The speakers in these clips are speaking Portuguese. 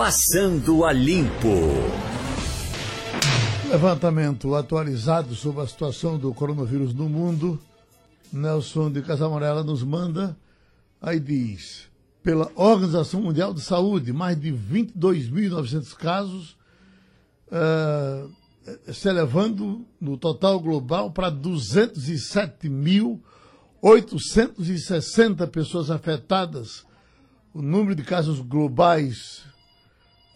Passando a Limpo. Levantamento atualizado sobre a situação do coronavírus no mundo. Nelson de Casamarela nos manda. Aí diz: pela Organização Mundial de Saúde, mais de 22.900 casos, uh, se elevando no total global para 207.860 pessoas afetadas. O número de casos globais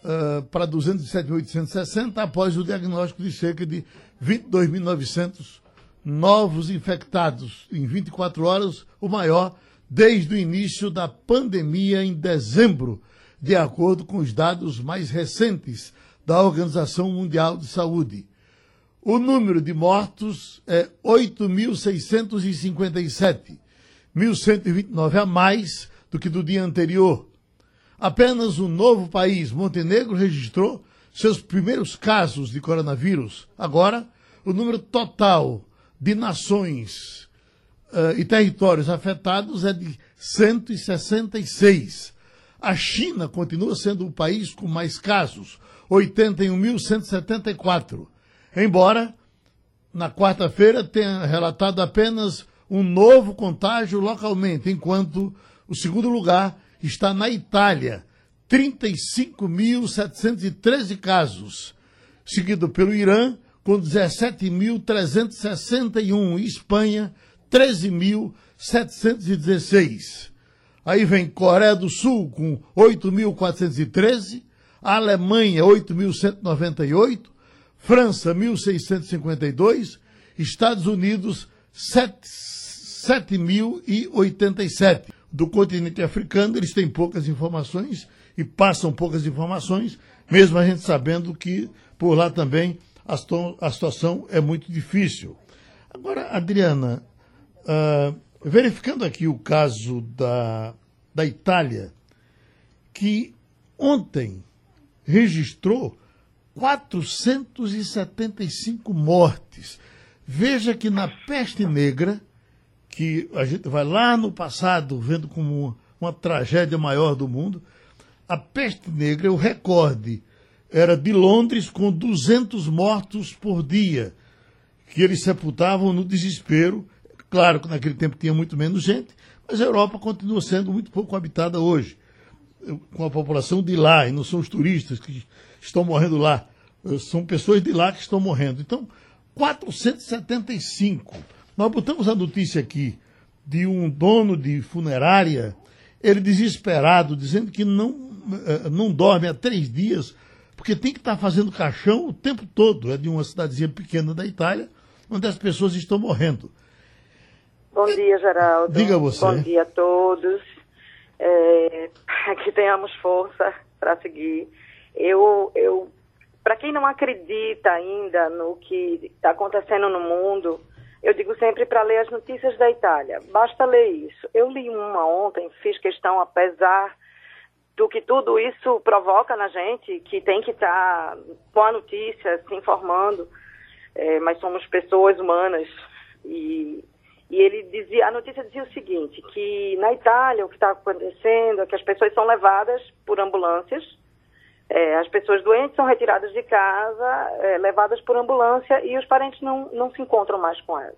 uh, para 207.860 após o diagnóstico de cerca de 22.900 novos infectados em 24 horas, o maior desde o início da pandemia em dezembro, de acordo com os dados mais recentes da Organização Mundial de Saúde. O número de mortos é 8.657, 1.129 a mais do que do dia anterior. Apenas o novo país, Montenegro, registrou seus primeiros casos de coronavírus. Agora, o número total de nações uh, e territórios afetados é de 166. A China continua sendo o país com mais casos, 81.174. Embora, na quarta-feira, tenha relatado apenas um novo contágio localmente, enquanto o segundo lugar está na Itália, 35.713 casos, seguido pelo Irã, com 17.361, e Espanha, 13.716. Aí vem Coreia do Sul com 8.413, Alemanha 8.198, França 1.652, Estados Unidos 7.087. Do continente africano eles têm poucas informações e passam poucas informações, mesmo a gente sabendo que por lá também a, a situação é muito difícil. Agora, Adriana, uh, verificando aqui o caso da, da Itália, que ontem registrou 475 mortes. Veja que na peste negra, que a gente vai lá no passado vendo como uma, tragédia maior do mundo, a peste negra, o recorde era de Londres com 200 mortos por dia, que eles sepultavam no desespero. Claro que naquele tempo tinha muito menos gente, mas a Europa continua sendo muito pouco habitada hoje, com a população de lá, e não são os turistas que estão morrendo lá, são pessoas de lá que estão morrendo. Então, 475. Nós botamos a notícia aqui de um dono de funerária, ele desesperado, dizendo que não, eh, não dorme há três dias, porque tem que estar fazendo caixão o tempo todo. É de uma cidadezinha pequena da Itália, onde as pessoas estão morrendo. Bom dia, Geraldo. Diga você. Bom dia a todos. É, que tenhamos força para seguir. Eu, eu, para quem não acredita ainda no que está acontecendo no mundo, eu digo sempre para ler as notícias da Itália. Basta ler isso. Eu li uma ontem, fiz questão, apesar do que tudo isso provoca na gente, que tem que estar tá com a notícia, se informando, é, mas somos pessoas humanas e e ele dizia, a notícia dizia o seguinte, que na Itália o que está acontecendo é que as pessoas são levadas por ambulâncias, é, as pessoas doentes são retiradas de casa, é, levadas por ambulância e os parentes não, não se encontram mais com elas.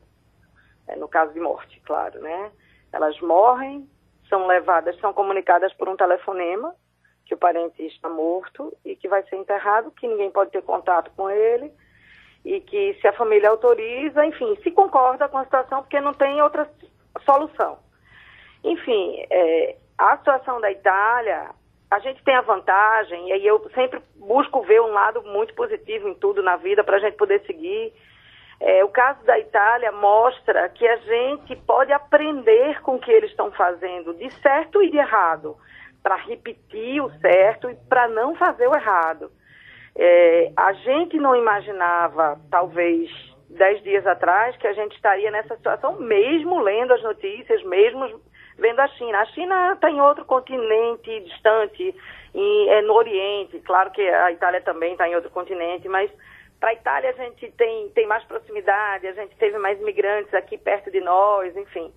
É, no caso de morte, claro, né? Elas morrem, são levadas, são comunicadas por um telefonema que o parente está morto e que vai ser enterrado, que ninguém pode ter contato com ele e que se a família autoriza, enfim, se concorda com a situação, porque não tem outra solução. Enfim, é, a situação da Itália, a gente tem a vantagem, e aí eu sempre busco ver um lado muito positivo em tudo na vida para a gente poder seguir. É, o caso da Itália mostra que a gente pode aprender com o que eles estão fazendo, de certo e de errado, para repetir o certo e para não fazer o errado. É, a gente não imaginava, talvez dez dias atrás, que a gente estaria nessa situação, mesmo lendo as notícias, mesmo vendo a China. A China está em outro continente distante, em, é no Oriente. Claro que a Itália também está em outro continente, mas para a Itália a gente tem, tem mais proximidade, a gente teve mais imigrantes aqui perto de nós, enfim.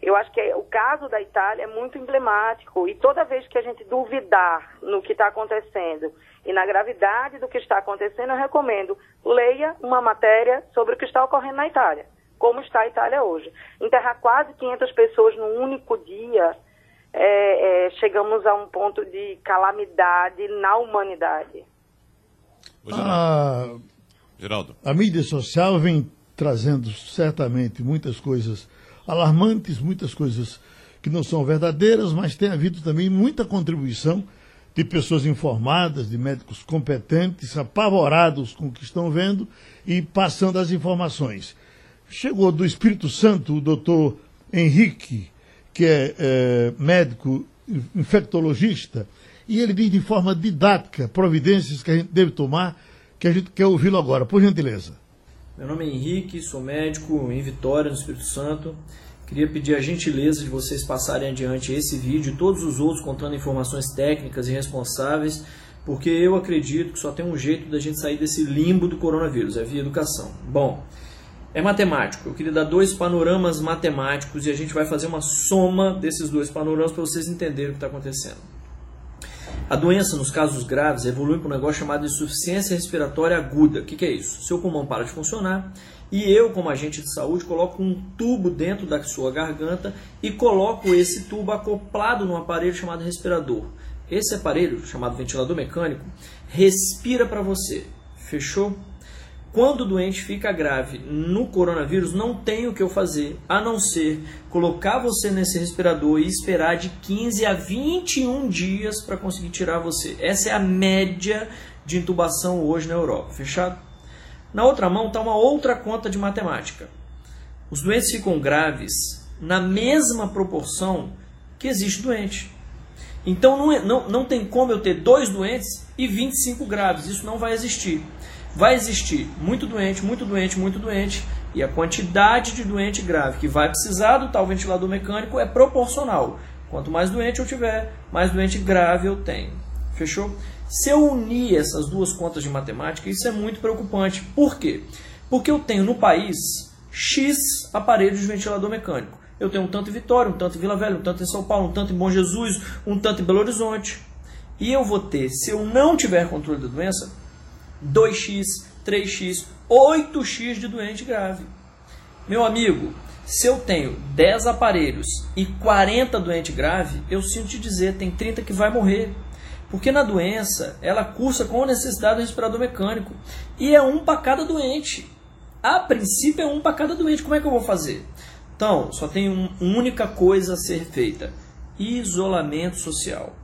Eu acho que é, o caso da Itália é muito emblemático e toda vez que a gente duvidar no que está acontecendo e na gravidade do que está acontecendo, eu recomendo leia uma matéria sobre o que está ocorrendo na Itália, como está a Itália hoje. Enterrar quase 500 pessoas num único dia, é, é, chegamos a um ponto de calamidade na humanidade. A, Geraldo. a mídia social vem trazendo certamente muitas coisas alarmantes, muitas coisas que não são verdadeiras, mas tem havido também muita contribuição de pessoas informadas, de médicos competentes, apavorados com o que estão vendo e passando as informações. Chegou do Espírito Santo o doutor Henrique, que é, é médico infectologista, e ele diz de forma didática providências que a gente deve tomar, que a gente quer ouvi-lo agora. Por gentileza. Meu nome é Henrique, sou médico em Vitória, no Espírito Santo. Queria pedir a gentileza de vocês passarem adiante esse vídeo e todos os outros contando informações técnicas e responsáveis, porque eu acredito que só tem um jeito da gente sair desse limbo do coronavírus, é via educação. Bom, é matemático. Eu queria dar dois panoramas matemáticos e a gente vai fazer uma soma desses dois panoramas para vocês entenderem o que está acontecendo. A doença, nos casos graves, evolui para um negócio chamado insuficiência respiratória aguda. O que, que é isso? Seu pulmão para de funcionar e eu, como agente de saúde, coloco um tubo dentro da sua garganta e coloco esse tubo acoplado num aparelho chamado respirador. Esse aparelho, chamado ventilador mecânico, respira para você. Fechou? Quando o doente fica grave no coronavírus, não tem o que eu fazer a não ser colocar você nesse respirador e esperar de 15 a 21 dias para conseguir tirar você. Essa é a média de intubação hoje na Europa. Fechado? Na outra mão está uma outra conta de matemática. Os doentes ficam graves na mesma proporção que existe doente. Então não, é, não, não tem como eu ter dois doentes e 25 graves. Isso não vai existir vai existir muito doente, muito doente, muito doente, e a quantidade de doente grave que vai precisar do tal ventilador mecânico é proporcional. Quanto mais doente eu tiver, mais doente grave eu tenho. Fechou? Se eu unir essas duas contas de matemática, isso é muito preocupante. Por quê? Porque eu tenho no país X aparelhos de ventilador mecânico. Eu tenho um tanto em Vitória, um tanto em Vila Velha, um tanto em São Paulo, um tanto em Bom Jesus, um tanto em Belo Horizonte. E eu vou ter, se eu não tiver controle da doença, 2x, 3x, 8x de doente grave. Meu amigo, se eu tenho 10 aparelhos e 40 doente grave, eu sinto te dizer, tem 30 que vai morrer. Porque na doença, ela cursa com necessidade do respirador mecânico. E é um para cada doente. A princípio é um para cada doente. Como é que eu vou fazer? Então, só tem uma única coisa a ser feita: isolamento social.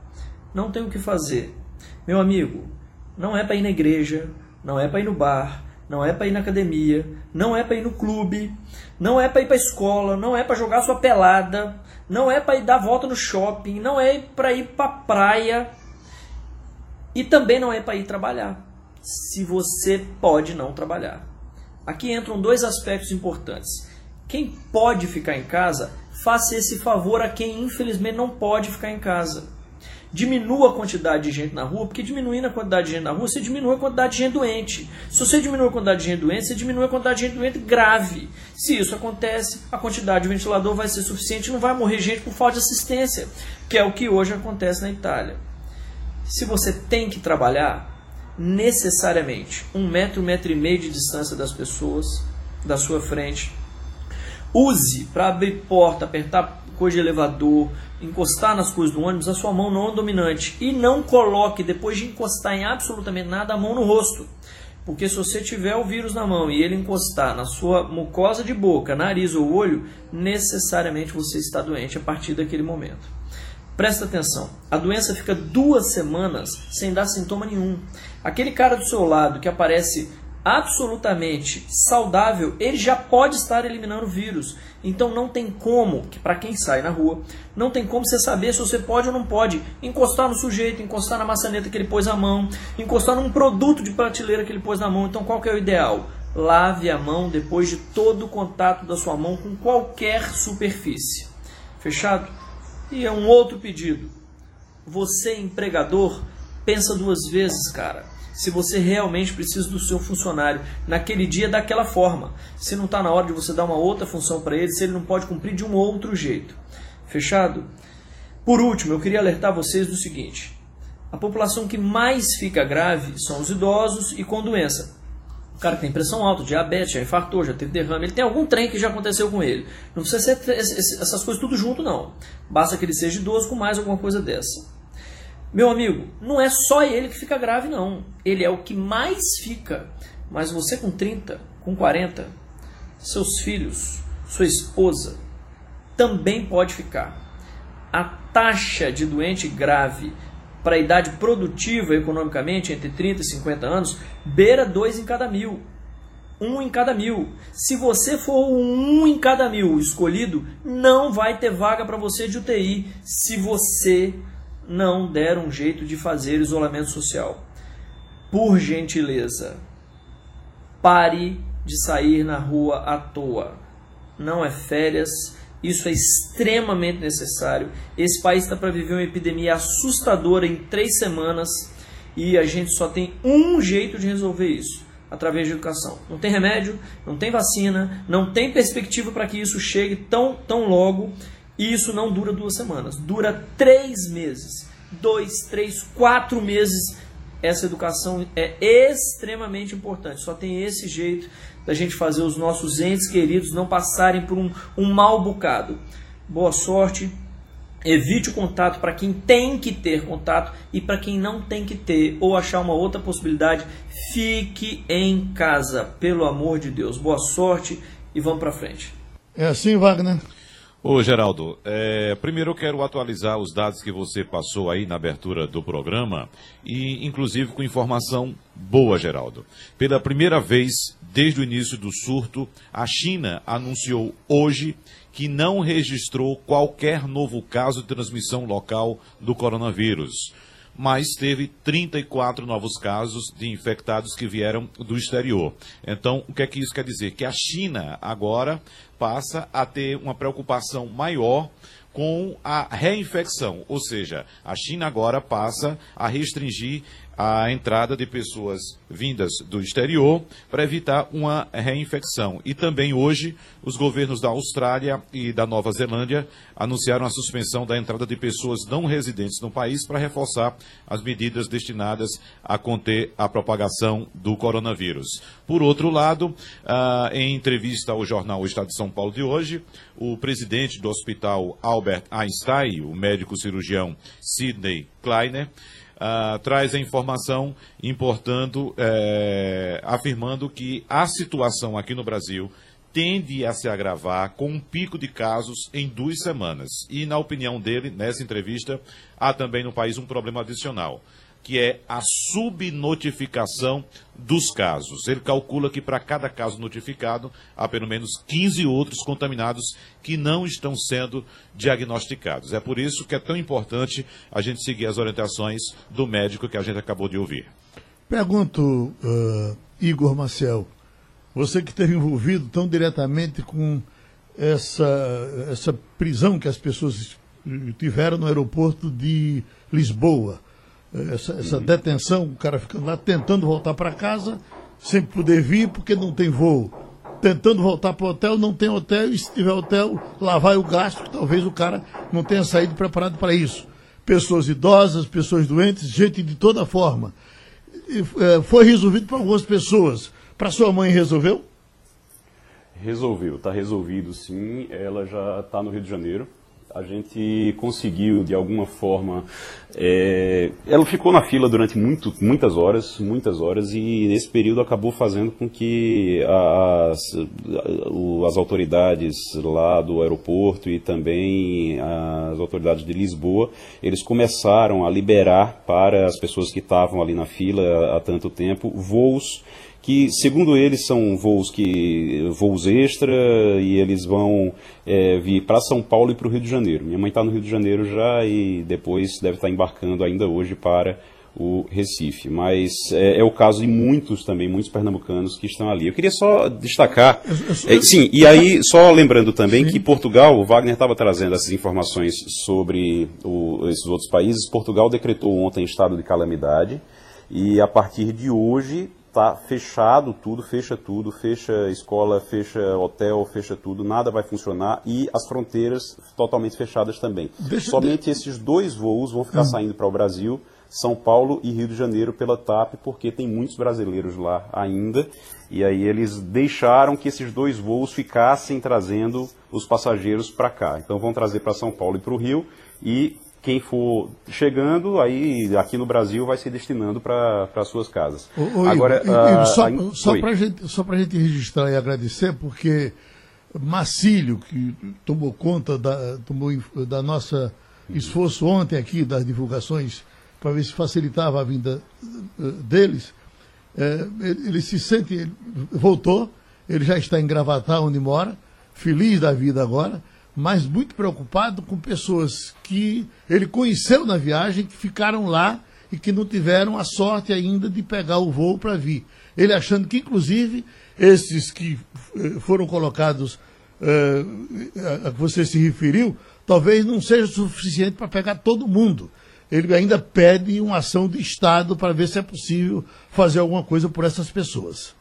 Não tem o que fazer. Meu amigo, não é para ir na igreja, não é para ir no bar, não é para ir na academia, não é para ir no clube, não é para ir para escola, não é para jogar sua pelada, não é para ir dar volta no shopping, não é para ir para praia e também não é para ir trabalhar. Se você pode não trabalhar. Aqui entram dois aspectos importantes. Quem pode ficar em casa, faça esse favor a quem infelizmente não pode ficar em casa diminua a quantidade de gente na rua, porque diminuindo a quantidade de gente na rua, você diminui a quantidade de gente doente. Se você diminui a quantidade de gente doente, você diminui a quantidade de gente doente grave. Se isso acontece, a quantidade de ventilador vai ser suficiente não vai morrer gente por falta de assistência, que é o que hoje acontece na Itália. Se você tem que trabalhar, necessariamente um metro, um metro e meio de distância das pessoas da sua frente. Use para abrir porta, apertar de elevador, encostar nas coisas do ônibus, a sua mão não é dominante. E não coloque, depois de encostar em absolutamente nada, a mão no rosto. Porque se você tiver o vírus na mão e ele encostar na sua mucosa de boca, nariz ou olho, necessariamente você está doente a partir daquele momento. Presta atenção, a doença fica duas semanas sem dar sintoma nenhum. Aquele cara do seu lado que aparece absolutamente saudável, ele já pode estar eliminando vírus. Então não tem como, que para quem sai na rua, não tem como você saber se você pode ou não pode encostar no sujeito, encostar na maçaneta que ele pôs a mão, encostar num produto de prateleira que ele pôs na mão. Então qual que é o ideal? Lave a mão depois de todo o contato da sua mão com qualquer superfície. Fechado? E é um outro pedido. Você, empregador, pensa duas vezes, cara se você realmente precisa do seu funcionário naquele dia daquela forma. Se não está na hora de você dar uma outra função para ele, se ele não pode cumprir de um outro jeito. Fechado? Por último, eu queria alertar vocês do seguinte: a população que mais fica grave são os idosos e com doença. O cara tem pressão alta, diabetes, já infartou, já teve derrame, ele tem algum trem que já aconteceu com ele. Não precisa ser essas coisas tudo junto, não. Basta que ele seja idoso com mais alguma coisa dessa. Meu amigo, não é só ele que fica grave, não. Ele é o que mais fica. Mas você com 30, com 40, seus filhos, sua esposa, também pode ficar. A taxa de doente grave para a idade produtiva economicamente, entre 30 e 50 anos, beira 2 em cada mil. Um em cada mil. Se você for um em cada mil escolhido, não vai ter vaga para você de UTI se você não der um jeito de fazer isolamento social. Por gentileza, pare de sair na rua à toa. Não é férias, isso é extremamente necessário. Esse país está para viver uma epidemia assustadora em três semanas e a gente só tem um jeito de resolver isso através de educação. Não tem remédio, não tem vacina, não tem perspectiva para que isso chegue tão, tão logo e isso não dura duas semanas, dura três meses, dois, três, quatro meses. Essa educação é extremamente importante. Só tem esse jeito da gente fazer os nossos entes queridos não passarem por um, um mal bocado. Boa sorte. Evite o contato para quem tem que ter contato e para quem não tem que ter ou achar uma outra possibilidade, fique em casa, pelo amor de Deus. Boa sorte e vamos para frente. É assim, Wagner. Ô, Geraldo, é, primeiro eu quero atualizar os dados que você passou aí na abertura do programa e, inclusive, com informação boa, Geraldo. Pela primeira vez desde o início do surto, a China anunciou hoje que não registrou qualquer novo caso de transmissão local do coronavírus mas teve 34 novos casos de infectados que vieram do exterior. Então, o que é que isso quer dizer? Que a China agora passa a ter uma preocupação maior com a reinfecção, ou seja, a China agora passa a restringir a entrada de pessoas vindas do exterior para evitar uma reinfecção. E também hoje, os governos da Austrália e da Nova Zelândia anunciaram a suspensão da entrada de pessoas não residentes no país para reforçar as medidas destinadas a conter a propagação do coronavírus. Por outro lado, ah, em entrevista ao jornal o Estado de São Paulo de hoje, o presidente do Hospital Albert Einstein, o médico cirurgião Sidney Kleiner, uh, traz a informação importando, é, afirmando que a situação aqui no Brasil tende a se agravar com um pico de casos em duas semanas. E, na opinião dele, nessa entrevista, há também no país um problema adicional que é a subnotificação dos casos. Ele calcula que para cada caso notificado, há pelo menos 15 outros contaminados que não estão sendo diagnosticados. É por isso que é tão importante a gente seguir as orientações do médico que a gente acabou de ouvir. Pergunto, uh, Igor Maciel, você que esteve envolvido tão diretamente com essa, essa prisão que as pessoas tiveram no aeroporto de Lisboa essa, essa detenção, o cara ficando lá tentando voltar para casa, sem poder vir porque não tem voo. Tentando voltar para o hotel, não tem hotel, e se tiver hotel, lá vai o gasto, que talvez o cara não tenha saído preparado para isso. Pessoas idosas, pessoas doentes, gente de toda forma. E, é, foi resolvido para algumas pessoas. Para sua mãe resolveu? Resolveu, está resolvido sim. Ela já está no Rio de Janeiro a gente conseguiu, de alguma forma, é, ela ficou na fila durante muito, muitas horas, muitas horas, e nesse período acabou fazendo com que as, as autoridades lá do aeroporto e também as autoridades de Lisboa, eles começaram a liberar para as pessoas que estavam ali na fila há tanto tempo voos que, segundo eles, são voos que voos extra e eles vão é, vir para São Paulo e para o Rio de Janeiro. Minha mãe está no Rio de Janeiro já e depois deve estar tá embarcando ainda hoje para o Recife. Mas é, é, o caso de muitos também, muitos pernambucanos que estão ali. Eu queria só destacar. É, sim, e aí, só lembrando também sim. que Portugal, o Wagner estava trazendo essas informações sobre o, esses outros países. Portugal decretou ontem estado de calamidade. E a partir de hoje, tá fechado tudo, fecha tudo, fecha escola, fecha hotel, fecha tudo, nada vai funcionar e as fronteiras totalmente fechadas também. Deixa Somente esses dois voos vão ficar hum. saindo para o Brasil, São Paulo e Rio de Janeiro pela TAP, porque tem muitos brasileiros lá ainda. E aí eles deixaram que esses dois voos ficassem trazendo os passageiros para cá. Então vão trazer para São Paulo e para o Rio e quem for chegando, aí aqui no Brasil vai se destinando para as suas casas. Ô, ô, Agora, Igor, uh, só, a... só para gente, só a gente registrar e agradecer, porque Marcílio, que tomou conta da, tomou da nossa esforço ontem aqui, das divulgações, para ver se facilitava a vinda uh, deles, é, ele, se sente, ele voltou, ele já está em Gravatar, onde mora, feliz da vida agora, mas muito preocupado com pessoas que ele conheceu na viagem, que ficaram lá e que não tiveram a sorte ainda de pegar o voo para vir. Ele achando que, inclusive, esses que eh, foram colocados, eh, a que você se referiu, talvez não seja suficiente para pegar todo mundo. Ele ainda pede uma ação de Estado para ver se é possível fazer alguma coisa por essas pessoas.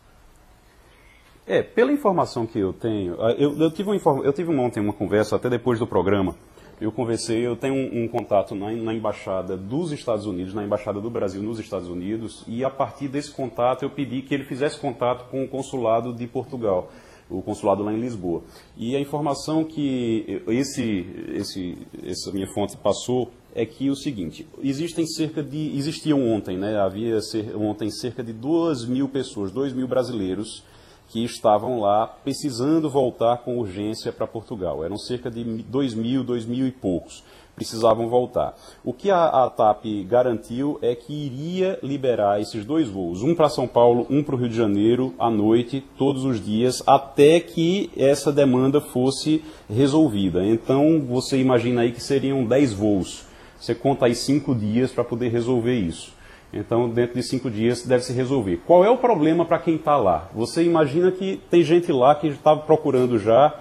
É, pela informação que eu tenho, eu, eu tive, um, eu tive ontem uma conversa, até depois do programa, eu conversei, eu tenho um, um contato na, na, embaixada dos Estados Unidos, na embaixada do Brasil nos Estados Unidos, e a partir desse contato eu pedi que ele fizesse contato com o consulado de Portugal, o consulado lá em Lisboa. E a informação que esse, esse, essa minha fonte passou é que o seguinte, existem cerca de, existiam ontem, né, havia ser, ontem cerca de 2 mil pessoas, 2 mil brasileiros que estavam lá precisando voltar com urgência para Portugal. Eram cerca de 2 mil, 2 mil e poucos. Precisavam voltar. O que a, a TAP garantiu é que iria liberar esses dois voos, um para São Paulo, um para o Rio de Janeiro, à noite, todos os dias, até que essa demanda fosse resolvida. Então, você imagina aí que seriam 10 voos. Você conta aí 5 dias para poder resolver isso. Então, dentro de cinco dias deve se resolver. Qual é o problema para quem está lá? Você imagina que tem gente lá que estava procurando já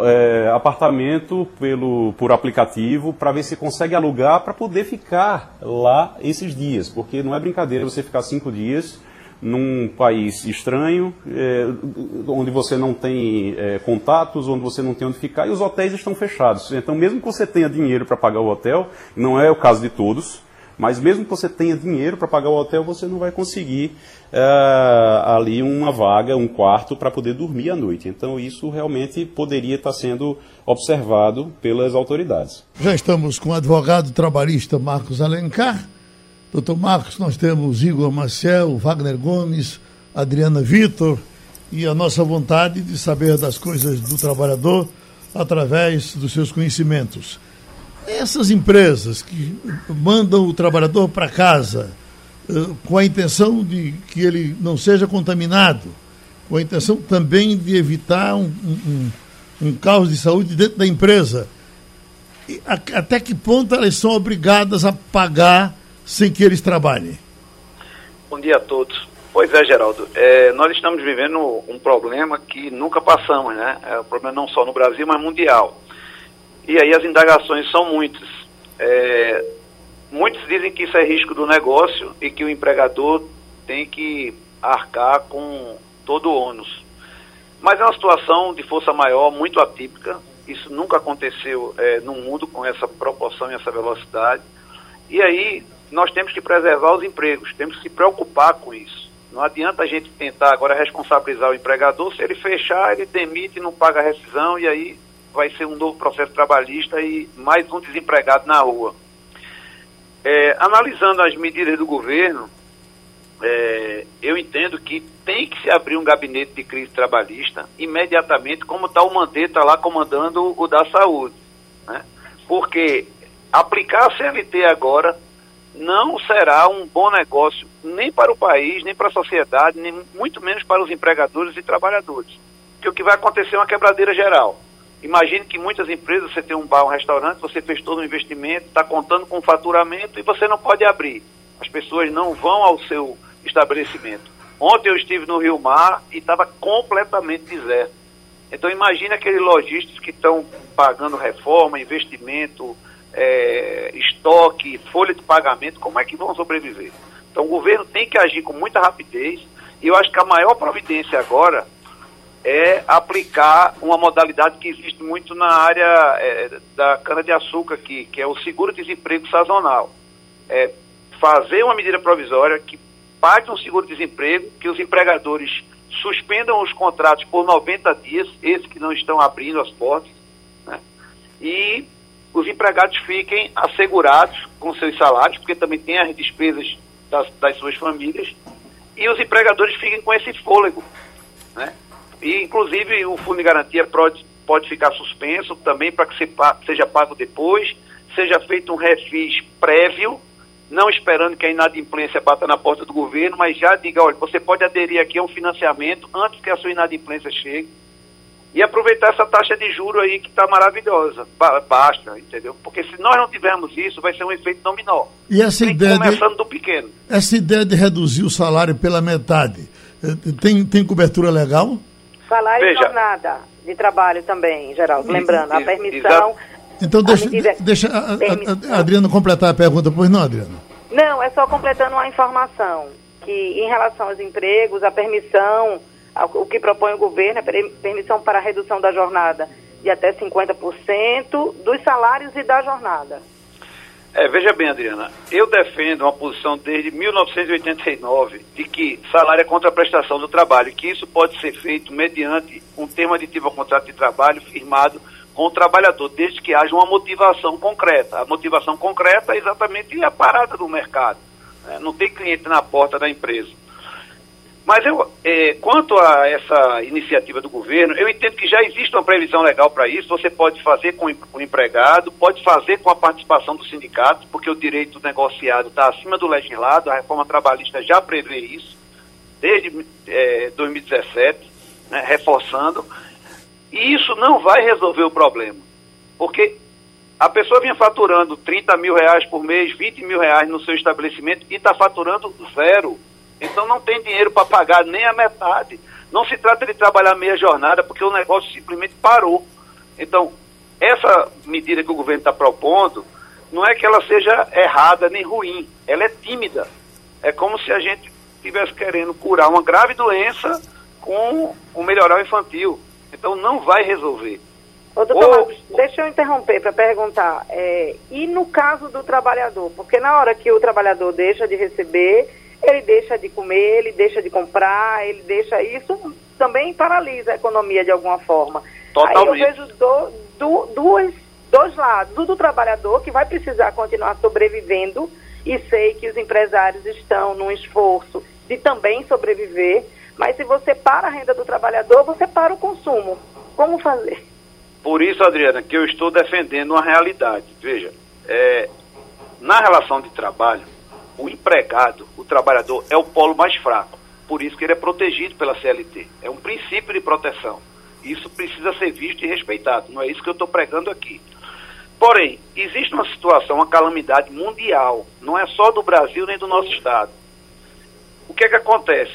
é, apartamento pelo, por aplicativo para ver se consegue alugar para poder ficar lá esses dias, porque não é brincadeira você ficar cinco dias num país estranho, é, onde você não tem é, contatos, onde você não tem onde ficar e os hotéis estão fechados. Então, mesmo que você tenha dinheiro para pagar o hotel, não é o caso de todos, mas mesmo que você tenha dinheiro para pagar o hotel, você não vai conseguir é, ali uma vaga, um quarto para poder dormir à noite. Então isso realmente poderia estar sendo observado pelas autoridades. Já estamos com o advogado trabalhista Marcos Alencar. Doutor Marcos, nós temos Igor Marcel, Wagner Gomes, Adriana Vitor e a nossa vontade de saber das coisas do trabalhador através dos seus conhecimentos. Essas empresas que mandam o trabalhador para casa eh, com a intenção de que ele não seja contaminado, com a intenção também de evitar um, um, um caos de saúde dentro da empresa, até que ponto elas são obrigadas a pagar sem que eles trabalhem? Bom dia a todos. Pois é, Geraldo. É, nós estamos vivendo um problema que nunca passamos, né? É um problema não só no Brasil, mas mundial. E aí as indagações são muitas. É, muitos dizem que isso é risco do negócio e que o empregador tem que arcar com todo o ônus. Mas é uma situação de força maior, muito atípica. Isso nunca aconteceu é, no mundo com essa proporção e essa velocidade. E aí nós temos que preservar os empregos, temos que se preocupar com isso. Não adianta a gente tentar agora responsabilizar o empregador, se ele fechar, ele demite, não paga a rescisão e aí vai ser um novo processo trabalhista e mais um desempregado na rua. É, analisando as medidas do governo, é, eu entendo que tem que se abrir um gabinete de crise trabalhista imediatamente, como está o Mandetta lá comandando o da saúde. Né? Porque aplicar a CLT agora não será um bom negócio nem para o país, nem para a sociedade, nem muito menos para os empregadores e trabalhadores. Porque o que vai acontecer é uma quebradeira geral. Imagine que muitas empresas, você tem um bar, um restaurante, você fez todo um investimento, está contando com faturamento e você não pode abrir. As pessoas não vão ao seu estabelecimento. Ontem eu estive no Rio Mar e estava completamente deserto. Então imagine aqueles lojistas que estão pagando reforma, investimento, é, estoque, folha de pagamento, como é que vão sobreviver? Então o governo tem que agir com muita rapidez E eu acho que a maior providência agora é aplicar uma modalidade que existe muito na área é, da cana-de-açúcar aqui, que é o seguro-desemprego sazonal. É fazer uma medida provisória que pague um seguro-desemprego, que os empregadores suspendam os contratos por 90 dias, esses que não estão abrindo as portas, né? e os empregados fiquem assegurados com seus salários, porque também tem as despesas das, das suas famílias, e os empregadores fiquem com esse fôlego. Né? E, inclusive, o fundo de garantia pode, pode ficar suspenso também para que se, seja pago depois, seja feito um refis prévio, não esperando que a inadimplência bata na porta do governo, mas já diga, olha, você pode aderir aqui a um financiamento antes que a sua inadimplência chegue e aproveitar essa taxa de juro aí que está maravilhosa, basta, entendeu? Porque se nós não tivermos isso, vai ser um efeito dominó. E essa tem ideia começando de, do pequeno. Essa ideia de reduzir o salário pela metade, eh, tem, tem cobertura legal? Salário Veja. e jornada de trabalho também, Geraldo. Lembrando, a permissão. Então deixa, deixa a, a, a, Adriano completar a pergunta, pois não, Adriano? Não, é só completando uma informação, que em relação aos empregos, a permissão, o que propõe o governo é permissão para a redução da jornada de até 50% dos salários e da jornada. É, veja bem, Adriana, eu defendo uma posição desde 1989 de que salário é contra prestação do trabalho, que isso pode ser feito mediante um termo aditivo ao contrato de trabalho firmado com o trabalhador, desde que haja uma motivação concreta. A motivação concreta é exatamente a parada do mercado. Né? Não tem cliente na porta da empresa. Mas eu, é, quanto a essa iniciativa do governo, eu entendo que já existe uma previsão legal para isso. Você pode fazer com o empregado, pode fazer com a participação do sindicato, porque o direito negociado está acima do legislado. A reforma trabalhista já prevê isso, desde é, 2017, né, reforçando. E isso não vai resolver o problema, porque a pessoa vinha faturando 30 mil reais por mês, 20 mil reais no seu estabelecimento e está faturando zero. Então não tem dinheiro para pagar nem a metade. Não se trata de trabalhar meia jornada, porque o negócio simplesmente parou. Então, essa medida que o governo está propondo, não é que ela seja errada nem ruim, ela é tímida. É como se a gente estivesse querendo curar uma grave doença com o melhoral infantil. Então não vai resolver. Ô, doutor Marcos, deixa eu interromper para perguntar. É, e no caso do trabalhador? Porque na hora que o trabalhador deixa de receber, ele deixa de comer, ele deixa de comprar, ele deixa isso também paralisa a economia de alguma forma. Totalmente. Aí eu vejo do, do, dois, dois lados. Do, do trabalhador, que vai precisar continuar sobrevivendo, e sei que os empresários estão num esforço de também sobreviver, mas se você para a renda do trabalhador, você para o consumo. Como fazer? Por isso, Adriana, que eu estou defendendo uma realidade. Veja, é, na relação de trabalho, o empregado, o trabalhador, é o polo mais fraco. Por isso que ele é protegido pela CLT. É um princípio de proteção. Isso precisa ser visto e respeitado. Não é isso que eu estou pregando aqui. Porém, existe uma situação, uma calamidade mundial. Não é só do Brasil nem do nosso estado. O que é que acontece?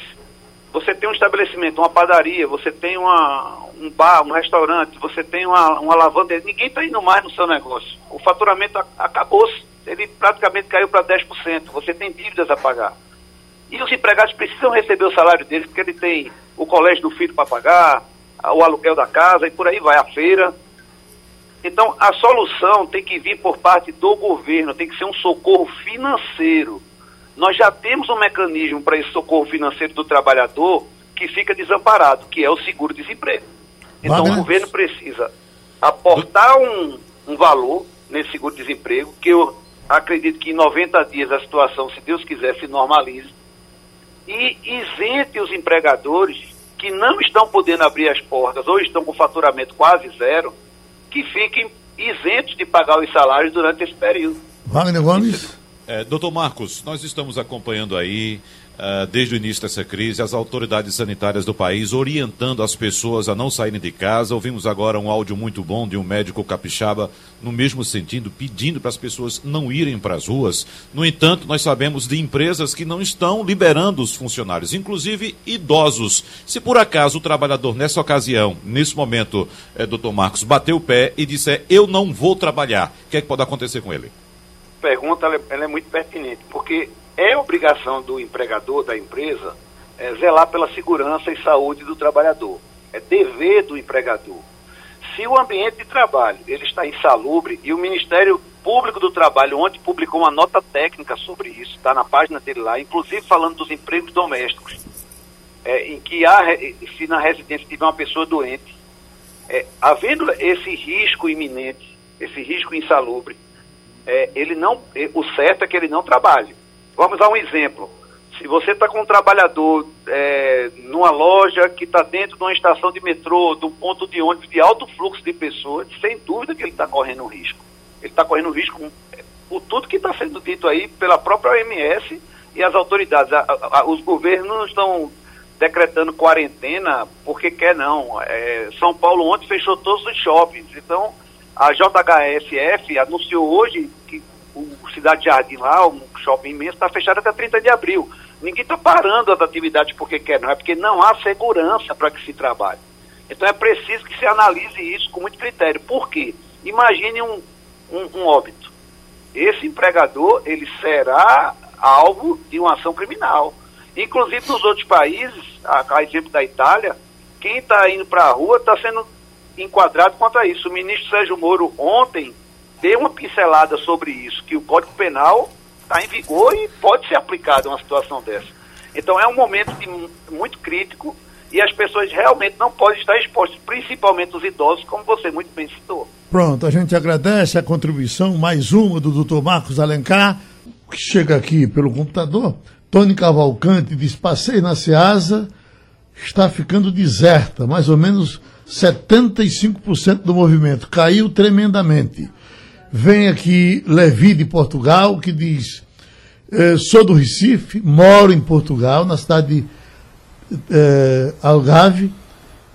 Você tem um estabelecimento, uma padaria, você tem uma, um bar, um restaurante, você tem uma, uma lavanderia. Ninguém está indo mais no seu negócio. O faturamento acabou-se ele praticamente caiu para 10%. Você tem dívidas a pagar. E os empregados precisam receber o salário deles, porque ele tem o colégio do filho para pagar, o aluguel da casa e por aí vai, a feira. Então, a solução tem que vir por parte do governo, tem que ser um socorro financeiro. Nós já temos um mecanismo para esse socorro financeiro do trabalhador que fica desamparado, que é o seguro-desemprego. Então, o governo precisa aportar um, um valor nesse seguro-desemprego, que eu acredito que em 90 dias a situação, se Deus quiser, se normalize. E isente os empregadores que não estão podendo abrir as portas ou estão com faturamento quase zero, que fiquem isentos de pagar os salários durante esse período. Wagner Gomes? É, doutor Marcos, nós estamos acompanhando aí uh, desde o início dessa crise, as autoridades sanitárias do país orientando as pessoas a não saírem de casa. Ouvimos agora um áudio muito bom de um médico capixaba no mesmo sentido, pedindo para as pessoas não irem para as ruas. No entanto, nós sabemos de empresas que não estão liberando os funcionários, inclusive idosos. Se por acaso o trabalhador, nessa ocasião, nesse momento, é, doutor Marcos, bateu o pé e disser eu não vou trabalhar, o que é que pode acontecer com ele? Pergunta ela é, ela é muito pertinente, porque é obrigação do empregador, da empresa, é zelar pela segurança e saúde do trabalhador. É dever do empregador. Se o ambiente de trabalho ele está insalubre e o Ministério Público do Trabalho ontem publicou uma nota técnica sobre isso, está na página dele lá, inclusive falando dos empregos domésticos, é, em que há, se na residência tiver uma pessoa doente, é, havendo esse risco iminente, esse risco insalubre, é, ele não, é, o certo é que ele não trabalhe. Vamos dar um exemplo. Se você está com um trabalhador é, numa loja que está dentro de uma estação de metrô, de um ponto de ônibus de alto fluxo de pessoas, sem dúvida que ele está correndo um risco. Ele está correndo um risco por tudo que está sendo dito aí pela própria OMS e as autoridades. A, a, a, os governos não estão decretando quarentena porque quer não. É, São Paulo ontem fechou todos os shoppings. Então, a JHSF anunciou hoje que o Cidade Jardim lá, um shopping imenso, está fechado até 30 de abril. Ninguém está parando as atividades porque quer, não. É porque não há segurança para que se trabalhe. Então é preciso que se analise isso com muito critério. Por quê? Imagine um, um, um óbito. Esse empregador, ele será alvo de uma ação criminal. Inclusive nos outros países, a, a exemplo da Itália, quem está indo para a rua está sendo enquadrado quanto a isso. O ministro Sérgio Moro ontem deu uma pincelada sobre isso, que o Código Penal está em vigor e pode ser aplicado em uma situação dessa. Então é um momento de, muito crítico e as pessoas realmente não podem estar expostas, principalmente os idosos, como você muito bem citou. Pronto, a gente agradece a contribuição, mais uma do Dr. Marcos Alencar, que chega aqui pelo computador. Tony Cavalcante diz: passei na Ceasa, está ficando deserta, mais ou menos 75% do movimento, caiu tremendamente. Vem aqui Levi de Portugal, que diz: eh, sou do Recife, moro em Portugal, na cidade de eh, Algarve,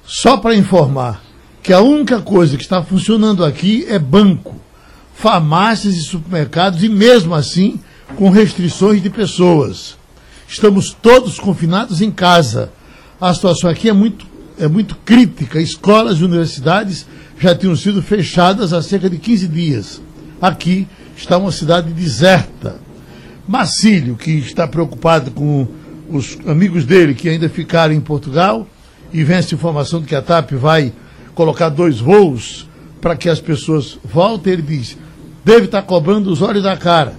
só para informar que a única coisa que está funcionando aqui é banco, farmácias e supermercados, e mesmo assim com restrições de pessoas. Estamos todos confinados em casa. A situação aqui é muito, é muito crítica. Escolas e universidades já tinham sido fechadas há cerca de 15 dias. Aqui está uma cidade deserta. Macílio, que está preocupado com os amigos dele que ainda ficaram em Portugal, e vem essa informação de que a TAP vai colocar dois voos para que as pessoas voltem, ele diz, deve estar cobrando os olhos da cara.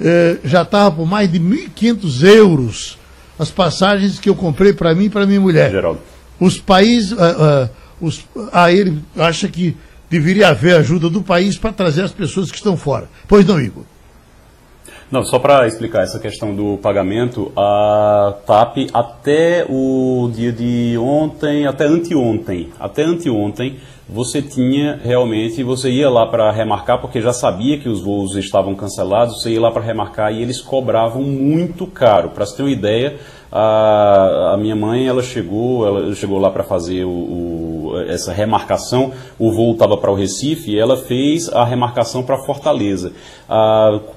É, já estava por mais de 1.500 euros as passagens que eu comprei para mim e para minha mulher. Geraldo. Os países, uh, uh, os, ah, ele acha que deveria haver ajuda do país para trazer as pessoas que estão fora. Pois não, Igor? Não, só para explicar essa questão do pagamento, a TAP até o dia de ontem, até anteontem, até anteontem, você tinha realmente, você ia lá para remarcar, porque já sabia que os voos estavam cancelados, você ia lá para remarcar e eles cobravam muito caro. Para você ter uma ideia, a, a, minha mãe ela chegou, ela chegou lá para fazer o, o, essa remarcação. O voo estava para o Recife e ela fez a remarcação para Fortaleza.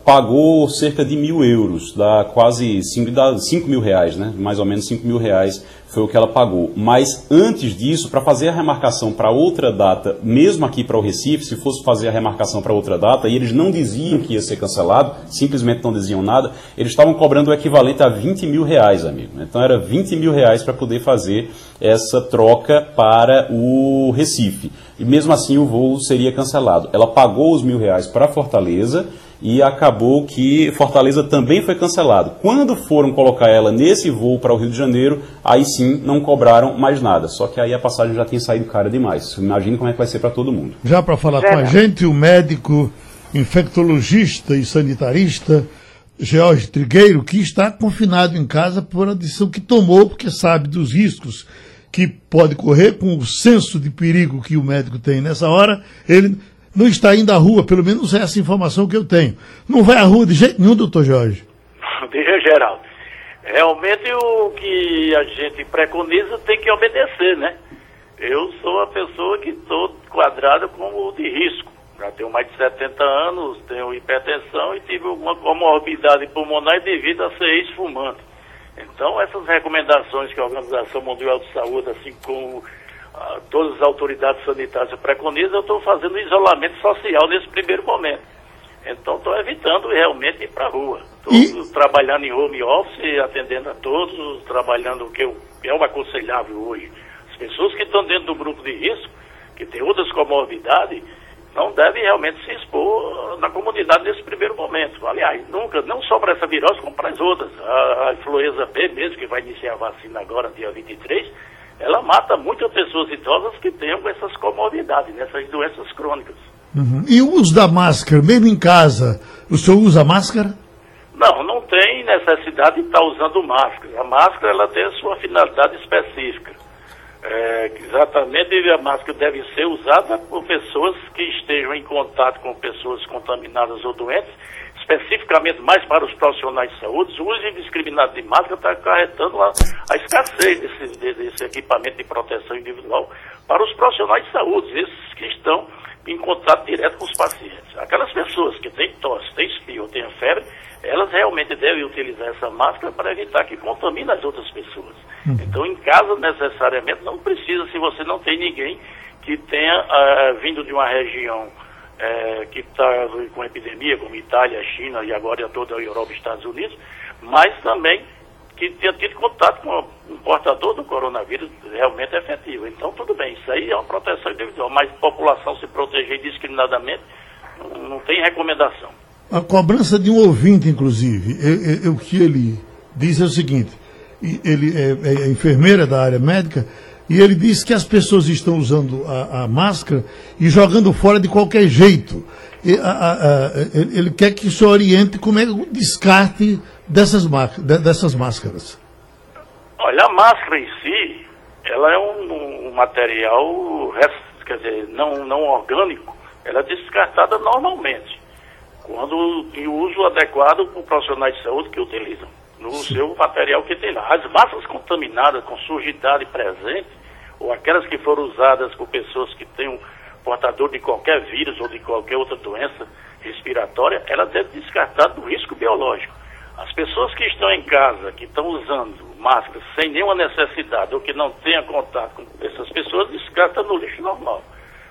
Pagou cerca de mil euros, dá quase 5 mil reais, né? mais ou menos 5 mil reais foi o que ela pagou. Mas antes disso, para fazer a remarcação para outra data, mesmo aqui para o Recife, se fosse fazer a remarcação para outra data, e eles não diziam que ia ser cancelado, simplesmente não diziam nada, eles estavam cobrando o equivalente a 20 mil reais, amigo. Então era 20 mil reais para poder fazer essa troca para o Recife. E mesmo assim o voo seria cancelado. Ela pagou os mil reais para Fortaleza e acabou que Fortaleza também foi cancelado. Quando foram colocar ela nesse voo para o Rio de Janeiro, aí sim não cobraram mais nada. Só que aí a passagem já tinha saído cara demais. Imagina como é que vai ser para todo mundo. Já para falar com a gente, o médico infectologista e sanitarista George Trigueiro, que está confinado em casa por a decisão que tomou, porque sabe dos riscos que pode correr com o senso de perigo que o médico tem nessa hora, ele não está indo à rua, pelo menos é essa informação que eu tenho. Não vai à rua de jeito nenhum, doutor Jorge. Veja, Geraldo, realmente o que a gente preconiza tem que obedecer, né? Eu sou uma pessoa que estou quadrada como de risco. Já tenho mais de 70 anos, tenho hipertensão e tive uma comorbidade pulmonar devido a ser ex-fumante. Então, essas recomendações que a Organização Mundial de Saúde, assim como todas as autoridades sanitárias preconizam, eu estou fazendo isolamento social nesse primeiro momento. Então estou evitando realmente ir para a rua. todos e... trabalhando em home office, atendendo a todos, trabalhando o que é o aconselhável hoje. As pessoas que estão dentro do grupo de risco, que tem outras comorbidades, não devem realmente se expor na comunidade nesse primeiro momento. Aliás, nunca, não só para essa virose, como para as outras. A, a influenza B mesmo, que vai iniciar a vacina agora, dia 23, ela mata muitas pessoas idosas que tenham essas comorbidades, nessas doenças crônicas. Uhum. E o uso da máscara, mesmo em casa, o senhor usa máscara? Não, não tem necessidade de estar usando máscara. A máscara ela tem a sua finalidade específica. É, exatamente, a máscara deve ser usada por pessoas que estejam em contato com pessoas contaminadas ou doentes, especificamente mais para os profissionais de saúde. O uso indiscriminado de máscara está acarretando a, a escassez desse, desse equipamento de proteção individual para os profissionais de saúde, esses que estão em contato direto com os pacientes. Aquelas pessoas que têm tosse, têm espio ou têm febre, elas realmente devem utilizar essa máscara para evitar que contamine as outras pessoas. Uhum. Então, em casa, necessariamente, não precisa, se você não tem ninguém que tenha uh, vindo de uma região uh, que está com epidemia, como Itália, China e agora toda a Europa e Estados Unidos, mas também que tenha tido contato com um portador do coronavírus realmente efetivo. Então, tudo bem, isso aí é uma proteção individual, mas população se proteger indiscriminadamente não, tem recomendação. A cobrança de um ouvinte, inclusive, é, é, é o que ele diz é o seguinte: ele é, é, enfermeira da área médica e ele diz que as pessoas estão usando a, a máscara e jogando fora de qualquer jeito. E, a, a, ele quer que se oriente como é o descarte dessas, dessas máscaras? Olha, a máscara em si, ela é um, um material, quer dizer, não, não orgânico, ela é descartada normalmente, quando tem uso adequado por profissionais de saúde que utilizam, no Sim. seu material que tem lá. As máscaras contaminadas com sujidade presente, ou aquelas que foram usadas por pessoas que têm um portador de qualquer vírus ou de qualquer outra doença respiratória, ela deve ser descartada do risco biológico. As pessoas que estão em casa, que estão usando máscaras sem nenhuma necessidade ou que não tenham contato com essas pessoas, descarta no lixo normal.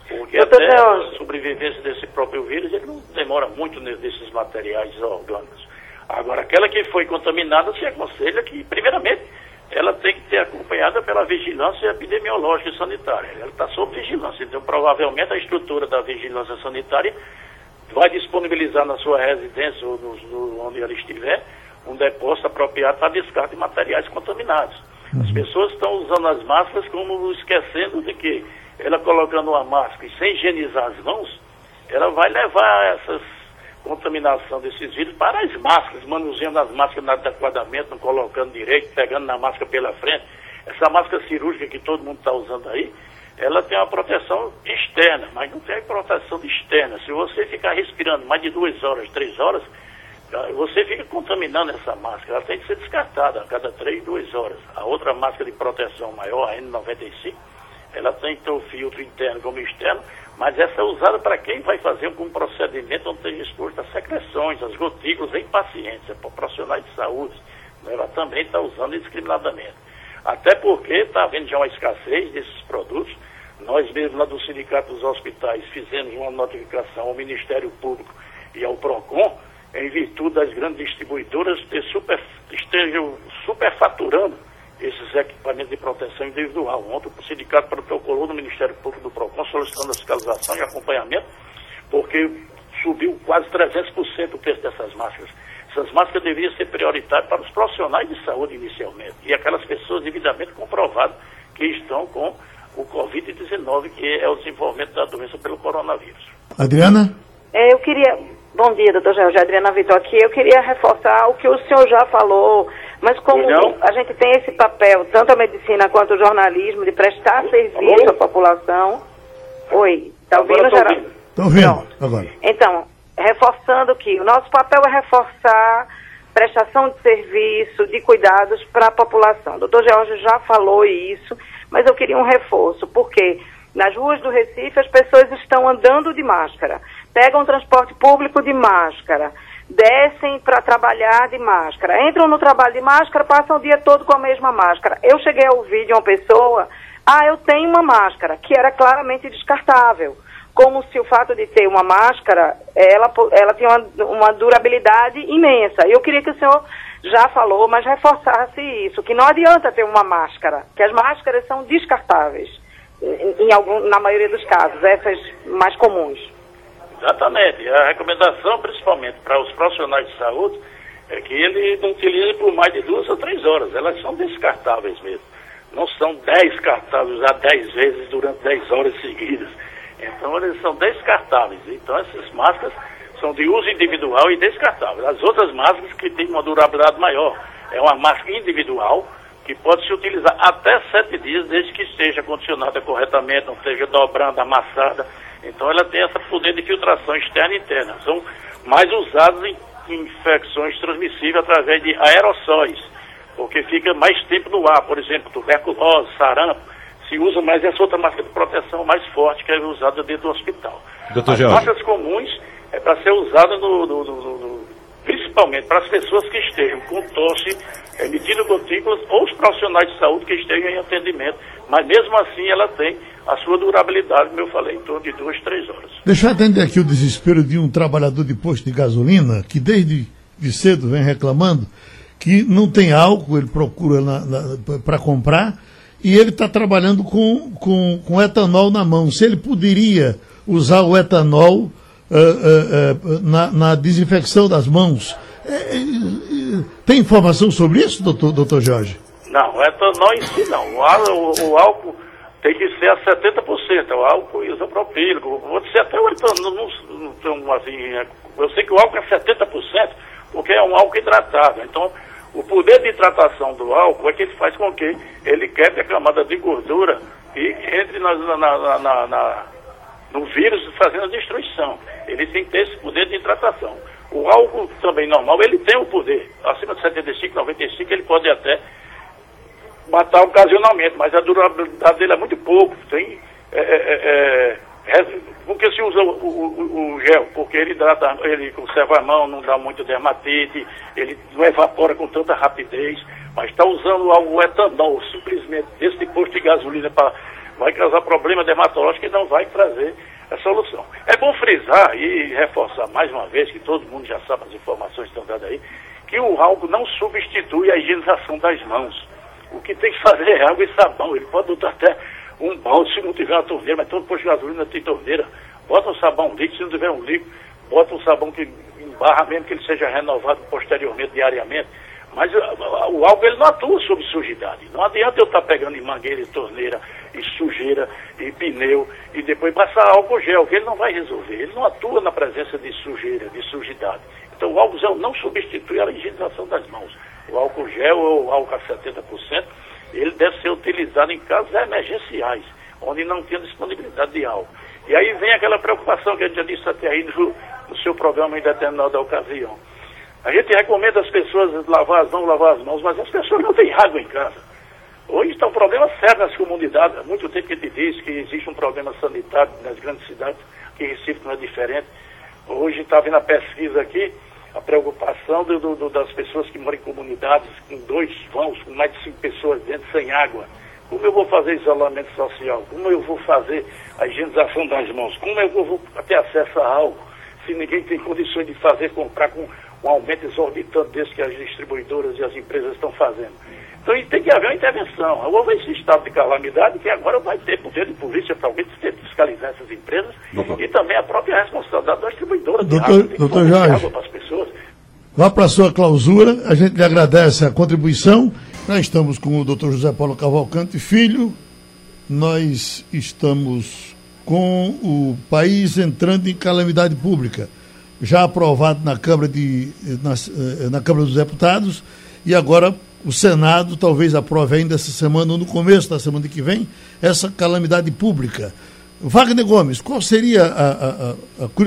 Porque até a sobrevivência desse próprio vírus, ele não demora muito nesses materiais orgânicos. Agora, aquela que foi contaminada, se aconselha que, primeiramente, ela tem que ser acompanhada pela vigilância epidemiológica e sanitária. Ela está sob vigilância, então provavelmente a estrutura da vigilância sanitária vai disponibilizar na sua residência ou no, no, onde ela estiver um depósito apropriado para descarte de materiais contaminados. Uhum. As pessoas estão usando as máscaras como esquecendo de que ela colocando uma máscara e sem higienizar as mãos, ela vai levar essas contaminação desses vírus para as máscaras, manuseando as máscaras adequadamente, não colocando direito, pegando na máscara pela frente. Essa máscara cirúrgica que todo mundo está usando aí, ela tem uma proteção externa, mas não tem proteção externa. Se você ficar respirando mais de duas horas, três horas, ah, você fica contaminando essa máscara. Ela tem que ser descartada a cada três, duas horas. A outra máscara de proteção maior, a N95, ela tem que ter o filtro interno como externo, mas essa é usada para quem vai fazer um procedimento onde tem exposto as secreções, as gotículas em pacientes, é para profissionais de saúde. Né? Ela também está usando indiscriminadamente. Até porque está havendo já uma escassez desses produtos nós mesmos lá do Sindicato dos Hospitais fizemos uma notificação ao Ministério Público e ao PROCON, em virtude das grandes distribuidoras ter super, estejam superfaturando esses equipamentos de proteção individual. Ontem o sindicato protocolou no Ministério Público do PROCON solicitando a fiscalização e acompanhamento, porque subiu quase 300% o preço dessas máscaras. Essas máscaras deveriam ser prioritárias para os profissionais de saúde inicialmente e aquelas pessoas devidamente comprovadas que estão com o Covid-19, que é o desenvolvimento da doença pelo coronavírus. Adriana? É, eu queria. Bom dia, doutor Jorge. Adriana Vitor aqui. Eu queria reforçar o que o senhor já falou, mas como a gente tem esse papel, tanto a medicina quanto o jornalismo, de prestar serviço à população. Oi, está ouvindo, Geraldo? Estou ouvindo, agora. Então, reforçando que o nosso papel é reforçar prestação de serviço, de cuidados para a população. O doutor Jorge já falou isso mas eu queria um reforço, porque nas ruas do Recife as pessoas estão andando de máscara, pegam transporte público de máscara, descem para trabalhar de máscara, entram no trabalho de máscara, passam o dia todo com a mesma máscara. Eu cheguei a ouvir de uma pessoa, ah, eu tenho uma máscara, que era claramente descartável. como se o fato de ter uma máscara, ela, ela tinha uma, uma durabilidade imensa. Eu queria que o senhor já falou, mas reforçasse isso, que não adianta ter uma máscara, que as máscaras são descartáveis, em, em algum, na maioria dos casos, essas mais comuns. Exatamente. A recomendação, principalmente para os profissionais de saúde, é que ele não utilize por mais de duas ou três horas. Elas são descartáveis mesmo. Não são descartáveis a dez vezes durante dez horas seguidas. Então, eles são descartáveis. Então, essas máscaras são de uso individual e descartáveis. As outras máscaras que têm uma durabilidade maior. É uma máscara individual que pode se utilizar até sete dias, desde que seja condicionada corretamente, não esteja dobrando, amassada. Então ela tem esse poder de filtração externa e interna. São mais usados em infecções transmissíveis através de aerossóis, porque fica mais tempo no ar, por exemplo, tuberculose, sarampo, se usa mais essa outra máscara de proteção mais forte que é usada dentro do hospital. Doutor As máscaras comuns é para ser usada no, no, no, no, principalmente para as pessoas que estejam com tosse, emitindo gotículas, ou os profissionais de saúde que estejam em atendimento. Mas mesmo assim ela tem a sua durabilidade, como eu falei, em torno de duas, três horas. Deixa eu atender aqui o desespero de um trabalhador de posto de gasolina que desde de cedo vem reclamando que não tem álcool, ele procura para comprar e ele está trabalhando com, com, com etanol na mão. Se ele poderia usar o etanol uh, uh, na, na, desinfecção das mãos. É, é, é, tem informação sobre isso, doutor, doutor Jorge? Não, o etanol em si não. O, o, álcool tem que ser a 70%, o álcool isopropílico. Pode ser até o etanol, não, não, assim, eu sei que o álcool é 70%, porque é um álcool hidratado. Então, o poder de hidratação do álcool é que faz com que ele quebre a camada de gordura e entre na, na, na, na no vírus fazendo a destruição. Ele tem que ter esse poder de hidratação. O álcool também normal, ele tem o poder. Acima de 75, 95, ele pode até matar ocasionalmente, mas a durabilidade dele é muito pouco. Tem, é, é, é, porque se usa o, o, o, gel, porque ele, hidrata, ele conserva a mão, não dá muito dermatite, ele não evapora com tanta rapidez, mas está usando o etanol simplesmente desse posto de gasolina para vai causar problema dermatológico e não vai trazer a solução. É bom frisar e reforçar mais uma vez, que todo mundo já sabe as informações que estão dadas aí, que o álcool não substitui a higienização das mãos. O que tem que fazer é água e sabão. Ele pode botar até um balde se não tiver uma torneira, mas todo posto de gasolina tem torneira. Bota um sabão líquido, se não tiver um líquido, bota um sabão que embarra mesmo que ele seja renovado posteriormente, diariamente. Mas o álcool ele não atua sobre sujidade. Não adianta eu estar pegando em mangueira e torneira e sujeira e pneu e depois passar álcool gel, que ele não vai resolver. Ele não atua na presença de sujeira, de sujidade. Então o álcool gel não substitui a higienização das mãos. O álcool gel ou álcool a 70%, ele deve ser utilizado em casos emergenciais, onde não tem disponibilidade de álcool. E aí vem aquela preocupação que a gente já disse até aí no, no seu programa em determinada ocasião a gente recomenda as pessoas lavar as mãos, lavar as mãos, mas as pessoas não têm água em casa. Hoje está um problema sério nas comunidades. Há muito tempo que gente diz que existe um problema sanitário nas grandes cidades, que Recife não é diferente. Hoje está vendo a pesquisa aqui, a preocupação do, do, das pessoas que moram em comunidades com dois vãos, com mais de cinco pessoas dentro, sem água. Como eu vou fazer isolamento social? Como eu vou fazer a higienização das mãos? Como eu vou ter acesso a álcool? Se ninguém tem condições de fazer, comprar com um aumento exorbitante desse que as distribuidoras e as empresas estão fazendo. Então tem que haver uma intervenção. Houve esse estado de calamidade que agora vai ter poder de polícia para alguém fiscalizar essas empresas doutor. e também a própria responsabilidade da distribuidora de doutor, água, doutor Jorge, água para as pessoas. Vá para a sua clausura, a gente lhe agradece a contribuição. Nós estamos com o doutor José Paulo Cavalcante Filho. Nós estamos com o país entrando em calamidade pública já aprovado na Câmara, de, na, eh, na Câmara dos Deputados, e agora o Senado talvez aprove ainda essa semana, ou no começo da semana que vem, essa calamidade pública. Wagner Gomes, qual seria a, a,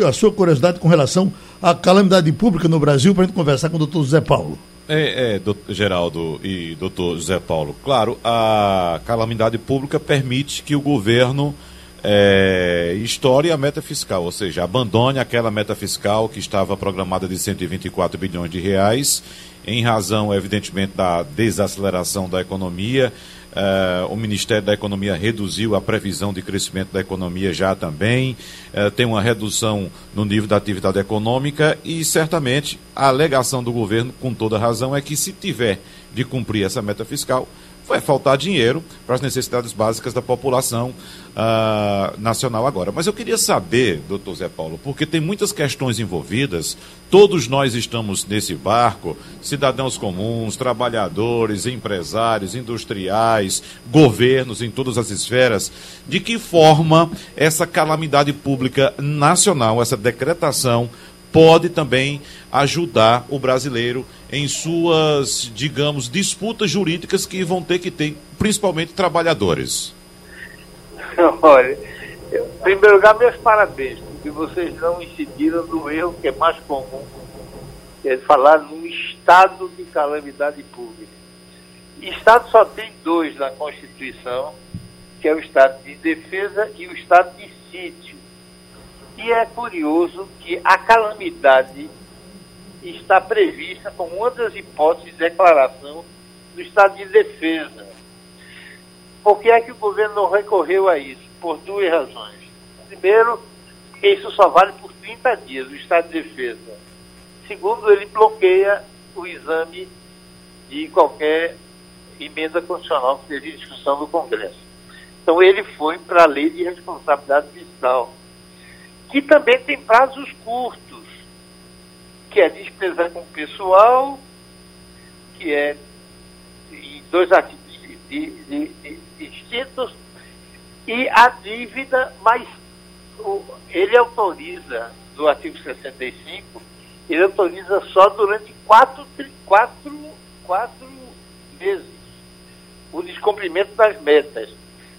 a, a sua curiosidade com relação à calamidade pública no Brasil, para a gente conversar com o doutor José Paulo? É, é doutor Geraldo e doutor José Paulo. Claro, a calamidade pública permite que o governo é, estoure a meta fiscal, ou seja, abandone aquela meta fiscal que estava programada de 124 bilhões de reais em razão, evidentemente, da desaceleração da economia. Uh, o Ministério da Economia reduziu a previsão de crescimento da economia já também, uh, tem uma redução no nível da atividade econômica e certamente a alegação do governo, com toda razão, é que se tiver de cumprir essa meta fiscal, vai faltar dinheiro para as necessidades básicas da população uh, nacional agora. Mas eu queria saber, doutor Zé Paulo, porque tem muitas questões envolvidas, todos nós estamos nesse barco, cidadãos comuns, trabalhadores, empresários, industriais, governos em todas as esferas, de que forma essa calamidade pública nacional, essa decretação, pode também ajudar o brasileiro em suas, digamos, disputas jurídicas que vão ter que ter, principalmente trabalhadores? Olha, em primeiro lugar, meus parabéns, porque vocês não incidiram no erro que é mais comum, que é falar num estado de calamidade pública. Estado só tem dois na Constituição, que é o estado de defesa e o estado de sítio. E é curioso que a calamidade está prevista como uma das hipóteses de declaração do estado de defesa. Por que é que o governo não recorreu a isso? Por duas razões. Primeiro, isso só vale por 30 dias, o estado de defesa. Segundo, ele bloqueia o exame de qualquer emenda constitucional que esteja em discussão no Congresso. Então ele foi para a lei de responsabilidade fiscal que também tem prazos curtos, que é despesa com pessoal, que é em dois artigos distintos, e a dívida, mas o, ele autoriza, do artigo 65, ele autoriza só durante quatro, quatro, quatro meses o descumprimento das metas.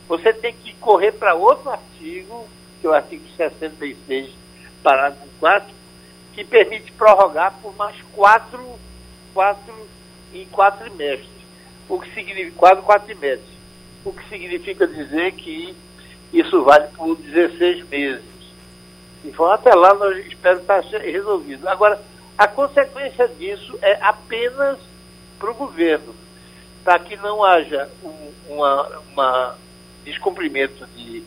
Você tem que correr para outro artigo que é o artigo 66, parágrafo 4, que permite prorrogar por mais quatro, quatro em quatro trimestres. O que significa quatro, quatro trimestres. O que significa dizer que isso vale por 16 meses. Então, até lá, nós espero estar resolvido. Agora, a consequência disso é apenas para o governo, para que não haja um, uma, uma descumprimento de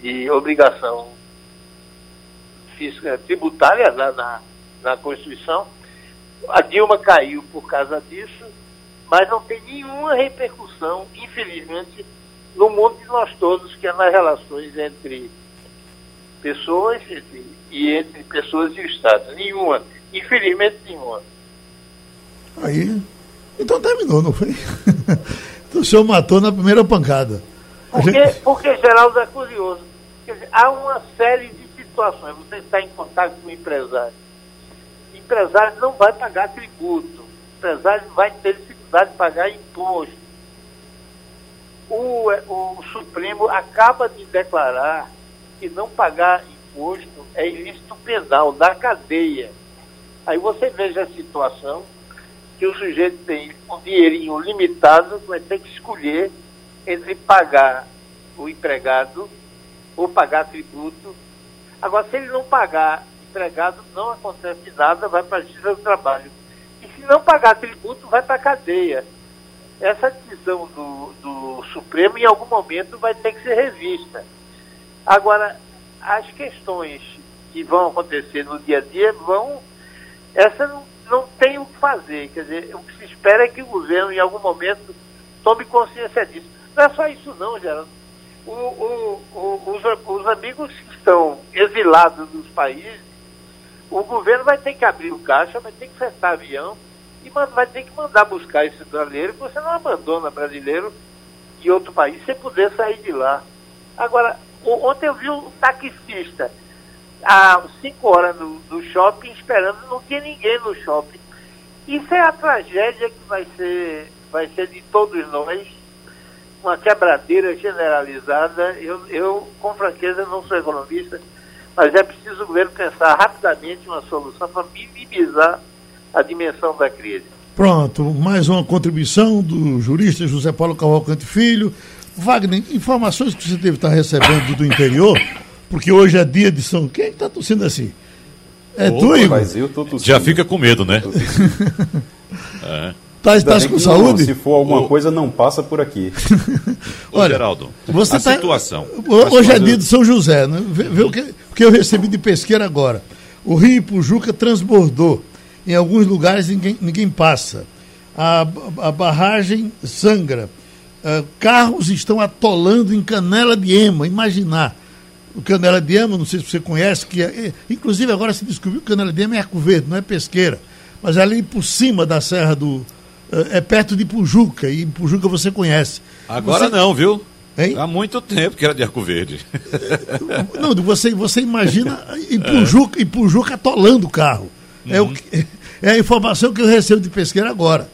de obrigação física, tributária na, na, na Constituição. A Dilma caiu por causa disso, mas não tem nenhuma repercussão, infelizmente, no mundo de nós todos, que é nas relações entre pessoas entre, e entre pessoas e o Estado. Nenhuma. Infelizmente, nenhuma. Aí. Então terminou, não foi? então o senhor matou na primeira pancada. Porque, gente... porque Geraldo é curioso. Quer dizer, há uma série de situações. Você está em contato com o empresário. O empresário não vai pagar tributo. O empresário vai ter dificuldade de pagar imposto. O, o Supremo acaba de declarar que não pagar imposto é ilícito penal, da cadeia. Aí você veja a situação que o sujeito tem um dinheirinho limitado, vai ter que escolher entre pagar o empregado ou pagar tributo. Agora, se ele não pagar empregado, não acontece nada, vai para a justiça do trabalho. E se não pagar tributo, vai para a cadeia. Essa decisão do, do Supremo, em algum momento, vai ter que ser revista. Agora, as questões que vão acontecer no dia a dia vão. Essa não, não tem o que fazer. Quer dizer, o que se espera é que o governo, em algum momento, tome consciência disso. Não é só isso, não, Geraldo o, o, o, os, os amigos que estão exilados nos países, o governo vai ter que abrir o caixa, vai ter que fechar avião e vai ter que mandar buscar esse brasileiro, que você não abandona brasileiro em outro país sem poder sair de lá. Agora, ontem eu vi um taxista há cinco horas no, no shopping esperando, não tinha ninguém no shopping. Isso é a tragédia que vai ser, vai ser de todos nós uma quebradeira generalizada. Eu, eu, com franqueza, não sou economista, mas é preciso o governo pensar rapidamente uma solução para minimizar a dimensão da crise. Pronto, mais uma contribuição do jurista José Paulo Cavalcante Filho. Wagner, informações que você deve estar recebendo do interior, porque hoje é dia de São. Quem está tossindo assim? É tu, Opa, Igor? Mas eu tô tossindo. Já fica com medo, né? É. Tá, tá com que não, saúde? se for alguma Ô. coisa, não passa por aqui. Ô, Olha, Geraldo, Você a tá- situação. Ho- Hoje é dia de São José, né? Vê, vê o, que, o que eu recebi de pesqueira agora. O rio Ipujuca transbordou. Em alguns lugares ninguém, ninguém passa. A, a barragem sangra. Ah, carros estão atolando em Canela de Ema. Imaginar. O Canela de Ema, não sei se você conhece, que é, é- inclusive agora se descobriu que Canela de Ema é Arco Verde, não é pesqueira. Mas é ali por cima da Serra do. Eh, É perto de Pujuca, e Pujuca você conhece. Agora Você- não, viu? Hein? Há muito tempo que era de Arco Verde. Não, você, você imagina Ipujuca, Ipujuca atolando o carro. É, o Uhum. que- é a informação que eu recebo de pesqueira agora.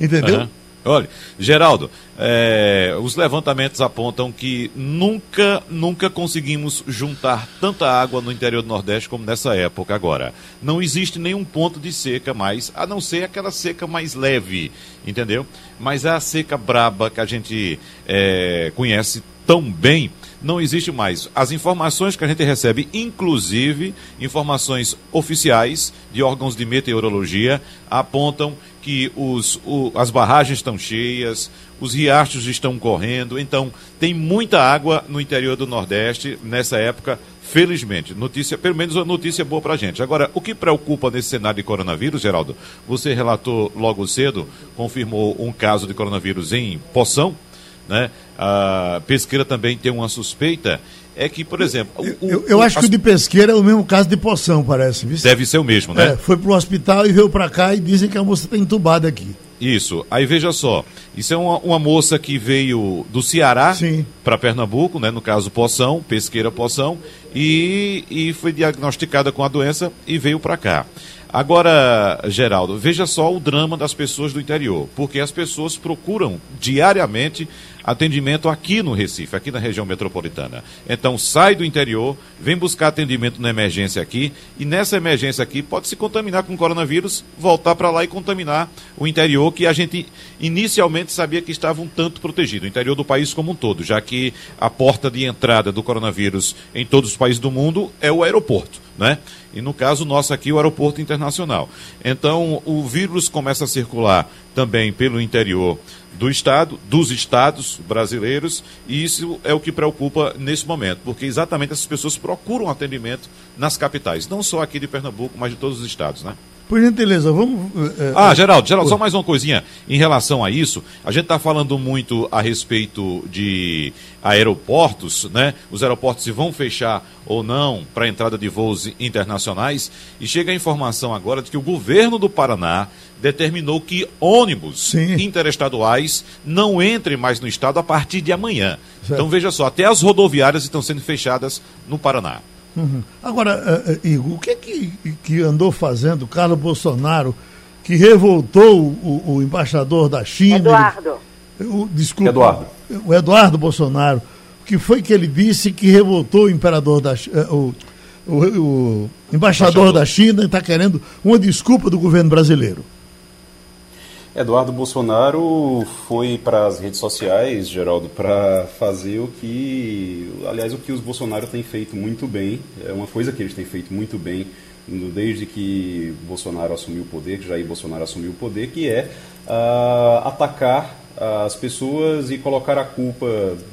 Entendeu? Aham. Olha, Geraldo, é, os levantamentos apontam que nunca, nunca conseguimos juntar tanta água no interior do Nordeste como nessa época agora. Não existe nenhum ponto de seca mais, a não ser aquela seca mais leve, entendeu? Mas a seca braba que a gente é, conhece tão bem, não existe mais. As informações que a gente recebe, inclusive informações oficiais de órgãos de meteorologia, apontam que os, o- as barragens estão cheias, os riachos estão correndo, então tem muita água no interior do Nordeste nessa época, felizmente. Notícia, pelo menos uma notícia boa pra gente. Agora, o que preocupa nesse cenário de coronavírus, Geraldo? Você relatou logo cedo, confirmou um caso de coronavírus em Poção, né? A pesqueira também tem uma suspeita, é que, por exemplo, o- Eu, eu o- acho que as- o de pesqueira é o mesmo caso de poção, parece. viu? deve ser o mesmo, né? É, foi pro hospital e veio pra cá e dizem que a moça está entubada aqui. Isso. Aí veja só, isso é uma, uma moça que veio do Ceará para Pernambuco, né? No caso Poção, pesqueira Poção, e, e foi diagnosticada com a doença e veio para cá. Agora, Geraldo, veja só o drama das pessoas do interior, porque as pessoas procuram diariamente atendimento aqui no Recife, aqui na região metropolitana. Então sai do interior, vem buscar atendimento na emergência aqui, e nessa emergência aqui pode se contaminar com coronavírus, voltar para lá e contaminar o interior, que a gente inicialmente sabia que estava um tanto protegido, o interior do país como um todo, já que a porta de entrada do coronavírus em todos os países do mundo é o aeroporto. Né? E no caso nosso aqui, o aeroporto internacional. Então, o vírus começa a circular também pelo interior do estado, dos estados brasileiros, e isso é o que preocupa nesse momento, porque exatamente essas pessoas procuram atendimento nas capitais, não só aqui de Pernambuco, mas de todos os estados, né? Por gentileza, vamos. eh, Ah, eh, Geraldo, Geraldo, só mais uma coisinha em relação a isso. A gente está falando muito a respeito de aeroportos, né? Os aeroportos se vão fechar ou não para a entrada de voos internacionais. E chega a informação agora de que o governo do Paraná determinou que ônibus Sim. interestaduais não entrem mais no estado a partir de amanhã. Certo. Então veja só, até as rodoviárias estão sendo fechadas no Paraná. Uhum. Agora, eh, Igor, o que é que, que andou fazendo Carlos Bolsonaro, que revoltou o, o embaixador da China? Eduardo. Ele- o, desculpa. Eduardo. O Eduardo Bolsonaro. O que foi que ele disse que revoltou o imperador da eh, o, o, o embaixador Embaixador. da China e está querendo uma desculpa do governo brasileiro? Eduardo Bolsonaro foi para as redes sociais, Geraldo, para fazer o que, aliás, o que os Bolsonaro têm feito muito bem, é uma coisa que eles têm feito muito bem desde que Bolsonaro assumiu o poder, que Jair Bolsonaro assumiu o poder, que é ah, atacar as pessoas e colocar a culpa,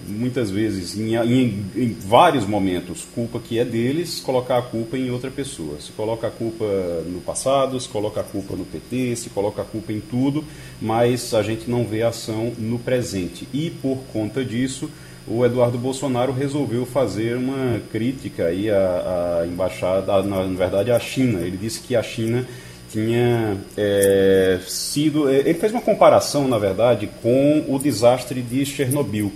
muitas vezes, em, em- em vários momentos, culpa que é deles, colocar a culpa em outra pessoa. Se coloca a culpa no passado, se coloca a culpa no PT, se coloca a culpa em tudo, mas a gente não vê ação no presente. E por conta disso, o Eduardo Bolsonaro resolveu fazer uma crítica aí à, à embaixada, à- na, verdade à China. Ele disse que a China tinha é, sido. é, Ele fez uma comparação, na verdade, com o desastre de Chernobyl.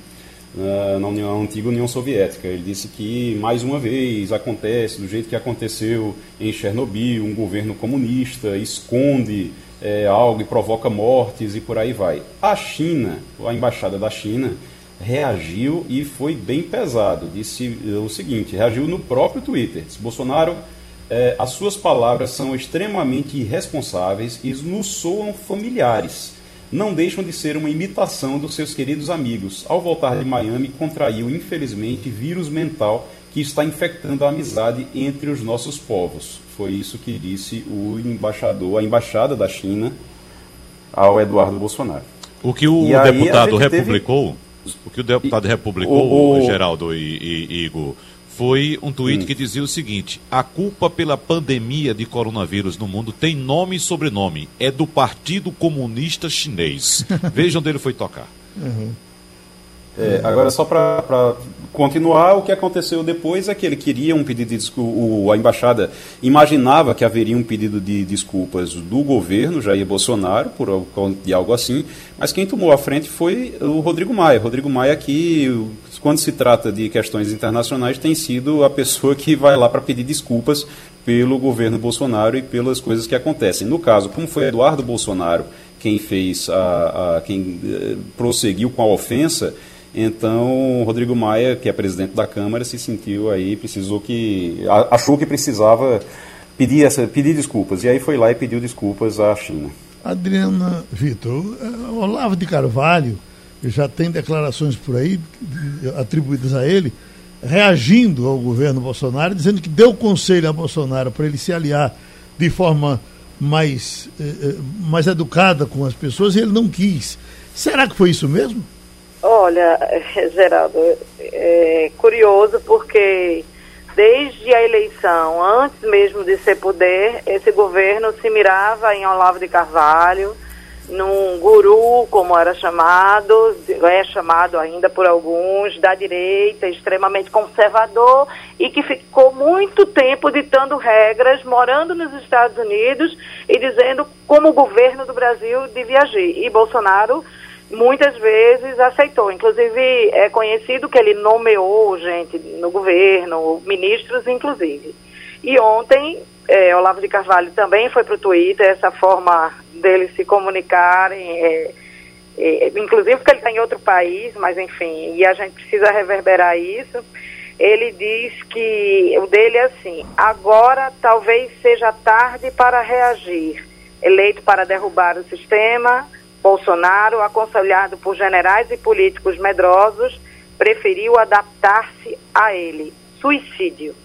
na- União, antiga União Soviética. Ele disse que, mais uma vez, acontece do jeito que aconteceu em Chernobyl: um governo comunista esconde é, algo e provoca mortes e por aí vai. A China, a embaixada da China, reagiu e foi bem pesado. Disse o seguinte: reagiu no próprio Twitter. Disse, Bolsonaro é, as suas palavras são extremamente irresponsáveis e nos soam familiares. Não deixam de ser uma imitação dos seus queridos amigos. Ao voltar de Miami, contraiu, infelizmente, vírus mental que está infectando a amizade entre os nossos povos. Foi isso que disse o embaixador, a embaixada da China ao Eduardo Bolsonaro. O que o deputado gente teve- republicou, o que o deputado republicou, o- o- Geraldo e- e Igor, foi um tweet que dizia o seguinte: a culpa pela pandemia de coronavírus no mundo tem nome e sobrenome, é do Partido Comunista Chinês. Veja onde ele foi tocar. É, agora, só para continuar, o que aconteceu depois é que ele queria um pedido de desculpa, a embaixada imaginava que haveria um pedido de desculpas do governo, Jair Bolsonaro, por de algo assim, mas quem tomou a frente foi o Rodrigo Maia. Rodrigo Maia, que, quando se trata de questões internacionais, tem sido a pessoa que vai lá para pedir desculpas pelo governo Bolsonaro e pelas coisas que acontecem. No caso, como foi Eduardo Bolsonaro quem fez a, a- quem eh, prosseguiu com a ofensa, então Rodrigo Maia, que é presidente da Câmara, se sentiu aí, precisou que achou que precisava pedir essa pedir desculpas e aí foi lá e pediu desculpas à China. Adriana Vitor, Olavo de Carvalho já tem declarações por aí atribuídas a ele, reagindo ao governo Bolsonaro, dizendo que deu conselho a Bolsonaro para ele se aliar de forma mais, eh, eh, mais educada com as pessoas e ele não quis. Será que foi isso mesmo? Olha, Geraldo, é curioso porque desde a eleição, antes mesmo de ser poder, esse governo se mirava em Olavo de Carvalho, num guru, como era chamado, é chamado ainda por alguns, da direita, extremamente conservador e que ficou muito tempo ditando regras, morando nos Estados Unidos e dizendo como o governo do Brasil devia agir. E Bolsonaro muitas vezes aceitou. Inclusive, é conhecido que ele nomeou gente no governo, ministros inclusive. E ontem, é, Olavo de Carvalho também foi para o Twitter, essa forma deles se comunicarem, é, é, inclusive porque ele está em outro país, mas enfim, e a gente precisa reverberar isso. Ele diz que o dele é assim: agora talvez seja tarde para reagir. Eleito para derrubar o sistema, Bolsonaro, aconselhado por generais e políticos medrosos, preferiu adaptar-se a ele. Suicídio.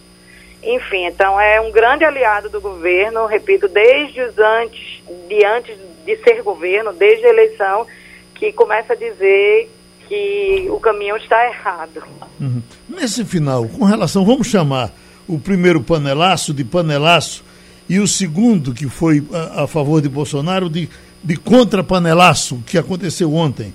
Enfim, então é um grande aliado do governo, repito, desde os antes, de antes de ser governo, desde a eleição, que começa a dizer que o caminho está errado. Uhum. Nesse final, com relação, vamos chamar o primeiro panelaço de panelaço e o segundo, que foi a, a favor de Bolsonaro, de, de contra-panelaço, que aconteceu ontem.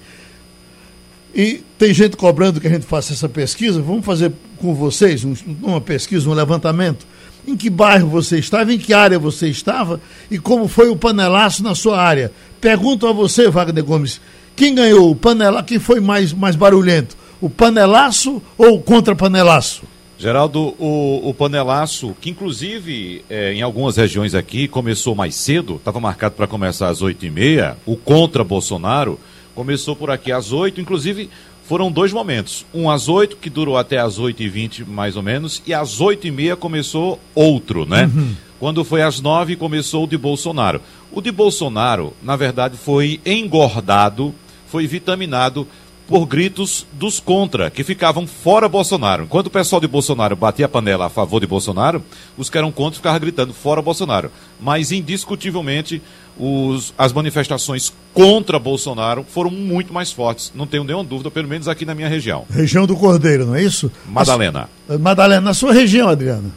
E tem gente cobrando que a gente faça essa pesquisa. Vamos fazer com vocês um, uma pesquisa, um levantamento. Em que bairro você estava, em que área você estava e como foi o panelaço na sua área. Pergunto a você, Wagner Gomes, quem ganhou o panelaço, quem foi mais, mais barulhento? O panelaço ou o contra-panelaço? Geraldo, o, o panelaço, que inclusive é, em algumas regiões aqui começou mais cedo, estava marcado para começar às 8h30, o contra Bolsonaro começou por aqui às 8 inclusive foram dois momentos. Um às 8, que durou até às 8h20 mais ou menos, e às 8h30 começou outro, né? Uhum. Quando foi às 9 começou o de Bolsonaro. O de Bolsonaro, na verdade, foi engordado, foi vitaminado por gritos dos contra, que ficavam fora Bolsonaro. Enquanto o pessoal de Bolsonaro batia a panela a favor de Bolsonaro, os que eram contra ficavam gritando fora Bolsonaro. Mas, indiscutivelmente, os, as manifestações contra Bolsonaro foram muito mais fortes. Não tenho nenhuma dúvida, pelo menos aqui na minha região. Região do Cordeiro, não é isso? Madalena. A, Madalena, na sua região, Adriana.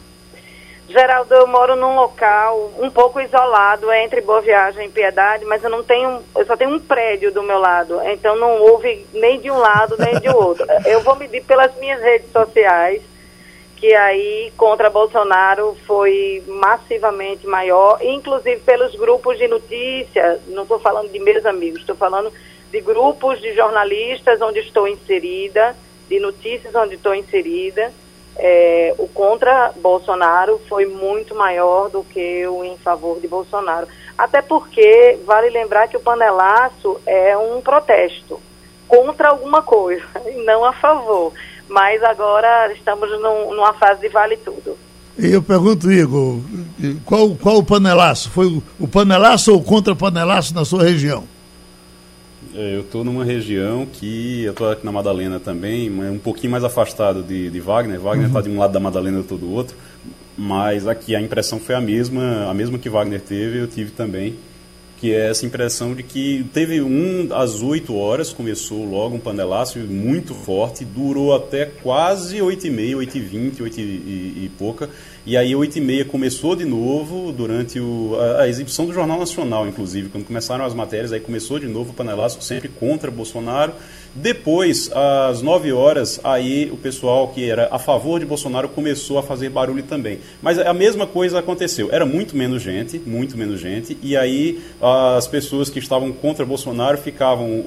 Geraldo, eu moro num local um pouco isolado entre Boa Viagem e Piedade, mas eu não tenho, eu só tenho um prédio do meu lado, então não houve nem de um lado nem de outro. Eu vou medir pelas minhas redes sociais, que aí contra Bolsonaro foi massivamente maior, inclusive pelos grupos de notícia, não estou falando de meus amigos, estou falando de grupos de jornalistas onde estou inserida, de notícias onde estou inserida é, o contra Bolsonaro foi muito maior do que o em favor de Bolsonaro. Até porque vale lembrar que o panelaço é um protesto contra alguma coisa e não a favor. Mas agora estamos num, numa fase de vale tudo. E eu pergunto, Igor, qual, qual o panelaço? Foi o, o panelaço ou o contra-panelaço na sua região? É, eu estou numa região que eu estou aqui na Madalena também, um pouquinho mais afastado de, de Wagner. Wagner está uhum. de um lado da Madalena, eu estou do outro. Mas aqui a impressão foi a mesma, a mesma que Wagner teve, eu tive também que é essa impressão de que teve um às 8 horas, começou logo um panelaço muito forte, durou até quase 8 e meia, 8 e 20, 8 e, e, e pouca, e aí 8 e meia começou de novo durante o, a, a, exibição do Jornal Nacional, inclusive, quando começaram as matérias, aí começou de novo o panelaço sempre contra Bolsonaro, depois, às 9 horas, aí o pessoal que era a favor de Bolsonaro começou a fazer barulho também. Mas a mesma coisa aconteceu. Era muito menos gente, muito menos gente, e aí as pessoas que estavam contra Bolsonaro ficavam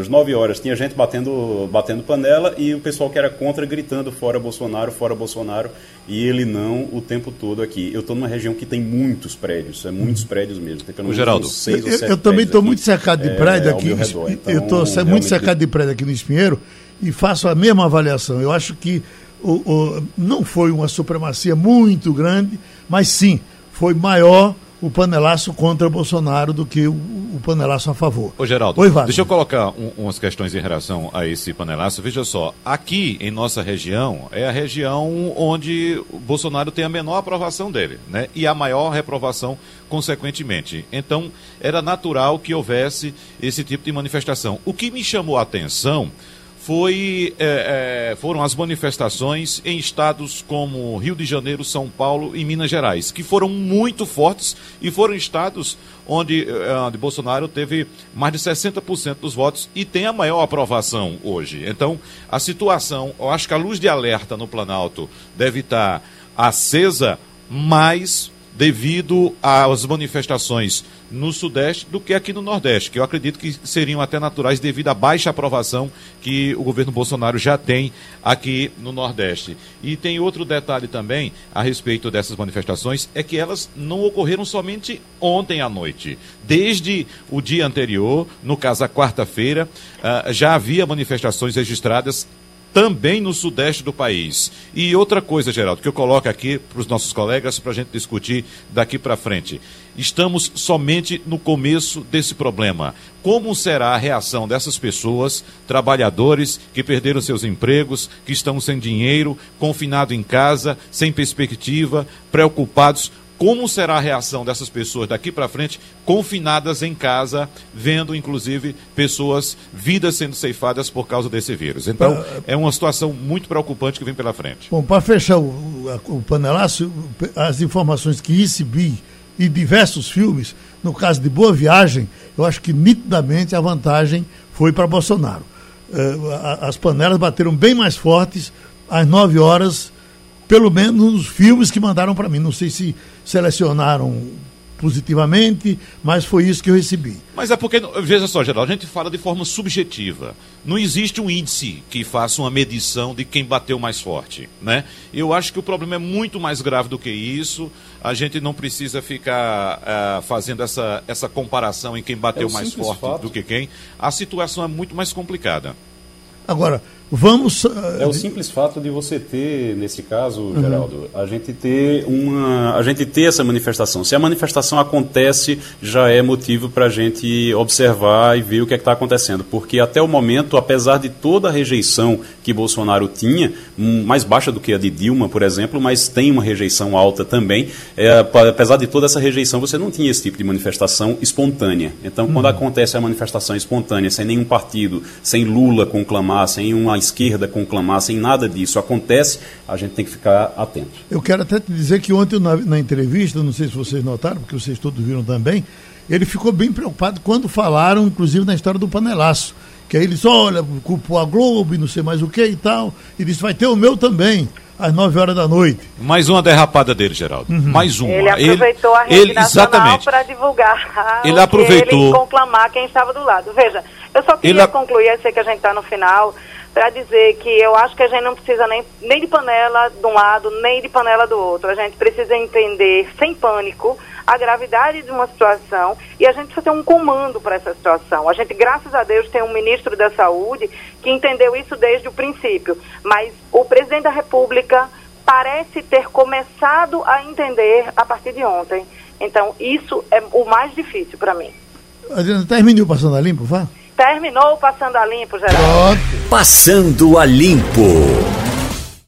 às 9 horas, tinha gente batendo, batendo panela e o pessoal que era contra gritando fora Bolsonaro, fora Bolsonaro, e ele não o tempo todo aqui. Eu estou numa região que tem muitos prédios, é muitos prédios mesmo. Tem pelo menos Geraldo, seis eu, ou sete eu também estou muito cercado de prédio é, aqui. Redor, então, eu estou muito cercado de de prédio aqui no Espinheiro e faço a mesma avaliação. Eu acho que o, o, não foi uma supremacia muito grande, mas sim, foi maior o panelaço contra Bolsonaro do que o, o panelaço a favor. Ô Geraldo, Oi, deixa eu colocar um, umas questões em relação a esse panelaço. Veja só, aqui em nossa região é a região onde o Bolsonaro tem a menor aprovação dele, né? E a maior reprovação consequentemente. Então, era natural que houvesse esse tipo de manifestação. O que me chamou a atenção foi, é, é, foram as manifestações em estados como Rio de Janeiro, São Paulo e Minas Gerais, que foram muito fortes e foram estados onde, é, onde Bolsonaro teve mais de 60% dos votos e tem a maior aprovação hoje. Então, a situação, eu acho que a luz de alerta no Planalto deve estar acesa, mas devido às manifestações no Sudeste do que aqui no Nordeste, que eu acredito que seriam até naturais devido à baixa aprovação que o governo Bolsonaro já tem aqui no Nordeste. E tem outro detalhe também a respeito dessas manifestações, é que elas não ocorreram somente ontem à noite. Desde o dia anterior, no caso a quarta-feira, uh, já havia manifestações registradas também no sudeste do país. E outra coisa, Geraldo, que eu coloco aqui para os nossos colegas para a gente discutir daqui para frente. Estamos somente no começo desse problema. Como será a reação dessas pessoas, trabalhadores que perderam seus empregos, que estão sem dinheiro, confinados em casa, sem perspectiva, preocupados como será a reação dessas pessoas daqui para frente, confinadas em casa, vendo inclusive pessoas, vidas sendo ceifadas por causa desse vírus. Então, é uma situação muito preocupante que vem pela frente. Bom, para fechar o, o panelaço, as informações que recebi e diversos filmes, no caso de Boa Viagem, eu acho que nitidamente a vantagem foi para Bolsonaro. Eh, as panelas bateram bem mais fortes às 9 horas pelo menos nos filmes que mandaram para mim. Não sei se selecionaram positivamente, mas foi isso que eu recebi. Mas é porque, veja só, Geraldo, a gente fala de forma subjetiva. Não existe um índice que faça uma medição de quem bateu mais forte, né? Eu acho que o problema é muito mais grave do que isso. A gente não precisa ficar uh, fazendo essa, essa comparação em quem bateu é mais forte fato. do que quem. A situação é muito mais complicada. Agora, Vamos. Uh, é o simples fato de você ter, nesse caso, uhum. Geraldo, a gente ter uma, a gente ter essa manifestação. Se a manifestação acontece, já é motivo para a gente observar e ver o que é está acontecendo, porque até o momento, apesar de toda a rejeição que Bolsonaro tinha, mais baixa do que a de Dilma, por exemplo, mas tem uma rejeição alta também. É, apesar de toda essa rejeição, você não tinha esse tipo de manifestação espontânea. Então, uhum. quando acontece a manifestação espontânea, sem nenhum partido, sem Lula conclamar, sem uma esquerda conclamar, sem nada disso acontece, a gente tem que ficar atento. Eu quero até te dizer que ontem na, na entrevista, não sei se vocês notaram, porque vocês todos viram também, ele ficou bem preocupado quando falaram, inclusive, na história do panelaço. Que aí ele disse, olha, culpou a Globo e não sei mais o que e tal. E disse, vai ter o meu também às 9 horas da noite. Mais uma derrapada dele, Geraldo. Uhum. Mais uma. Ele aproveitou ele, a rede ele, nacional para divulgar. Ele aproveitou. Ele conclamar quem estava do lado. Veja, eu só queria ele... concluir, eu sei que a gente está no final, para dizer que eu acho que a gente não precisa nem, nem de panela de um lado, nem de panela do outro. A gente precisa entender, sem pânico, a gravidade de uma situação e a gente precisa ter um comando para essa situação. A gente, graças a Deus, tem um ministro da Saúde que entendeu isso desde o princípio, mas o presidente da República parece ter começado a entender a partir de ontem. Então, isso é o mais difícil para mim. Adriana, terminou passando a limpo, vá? Terminou o Passando a Limpo, Geraldo. Passando a Limpo.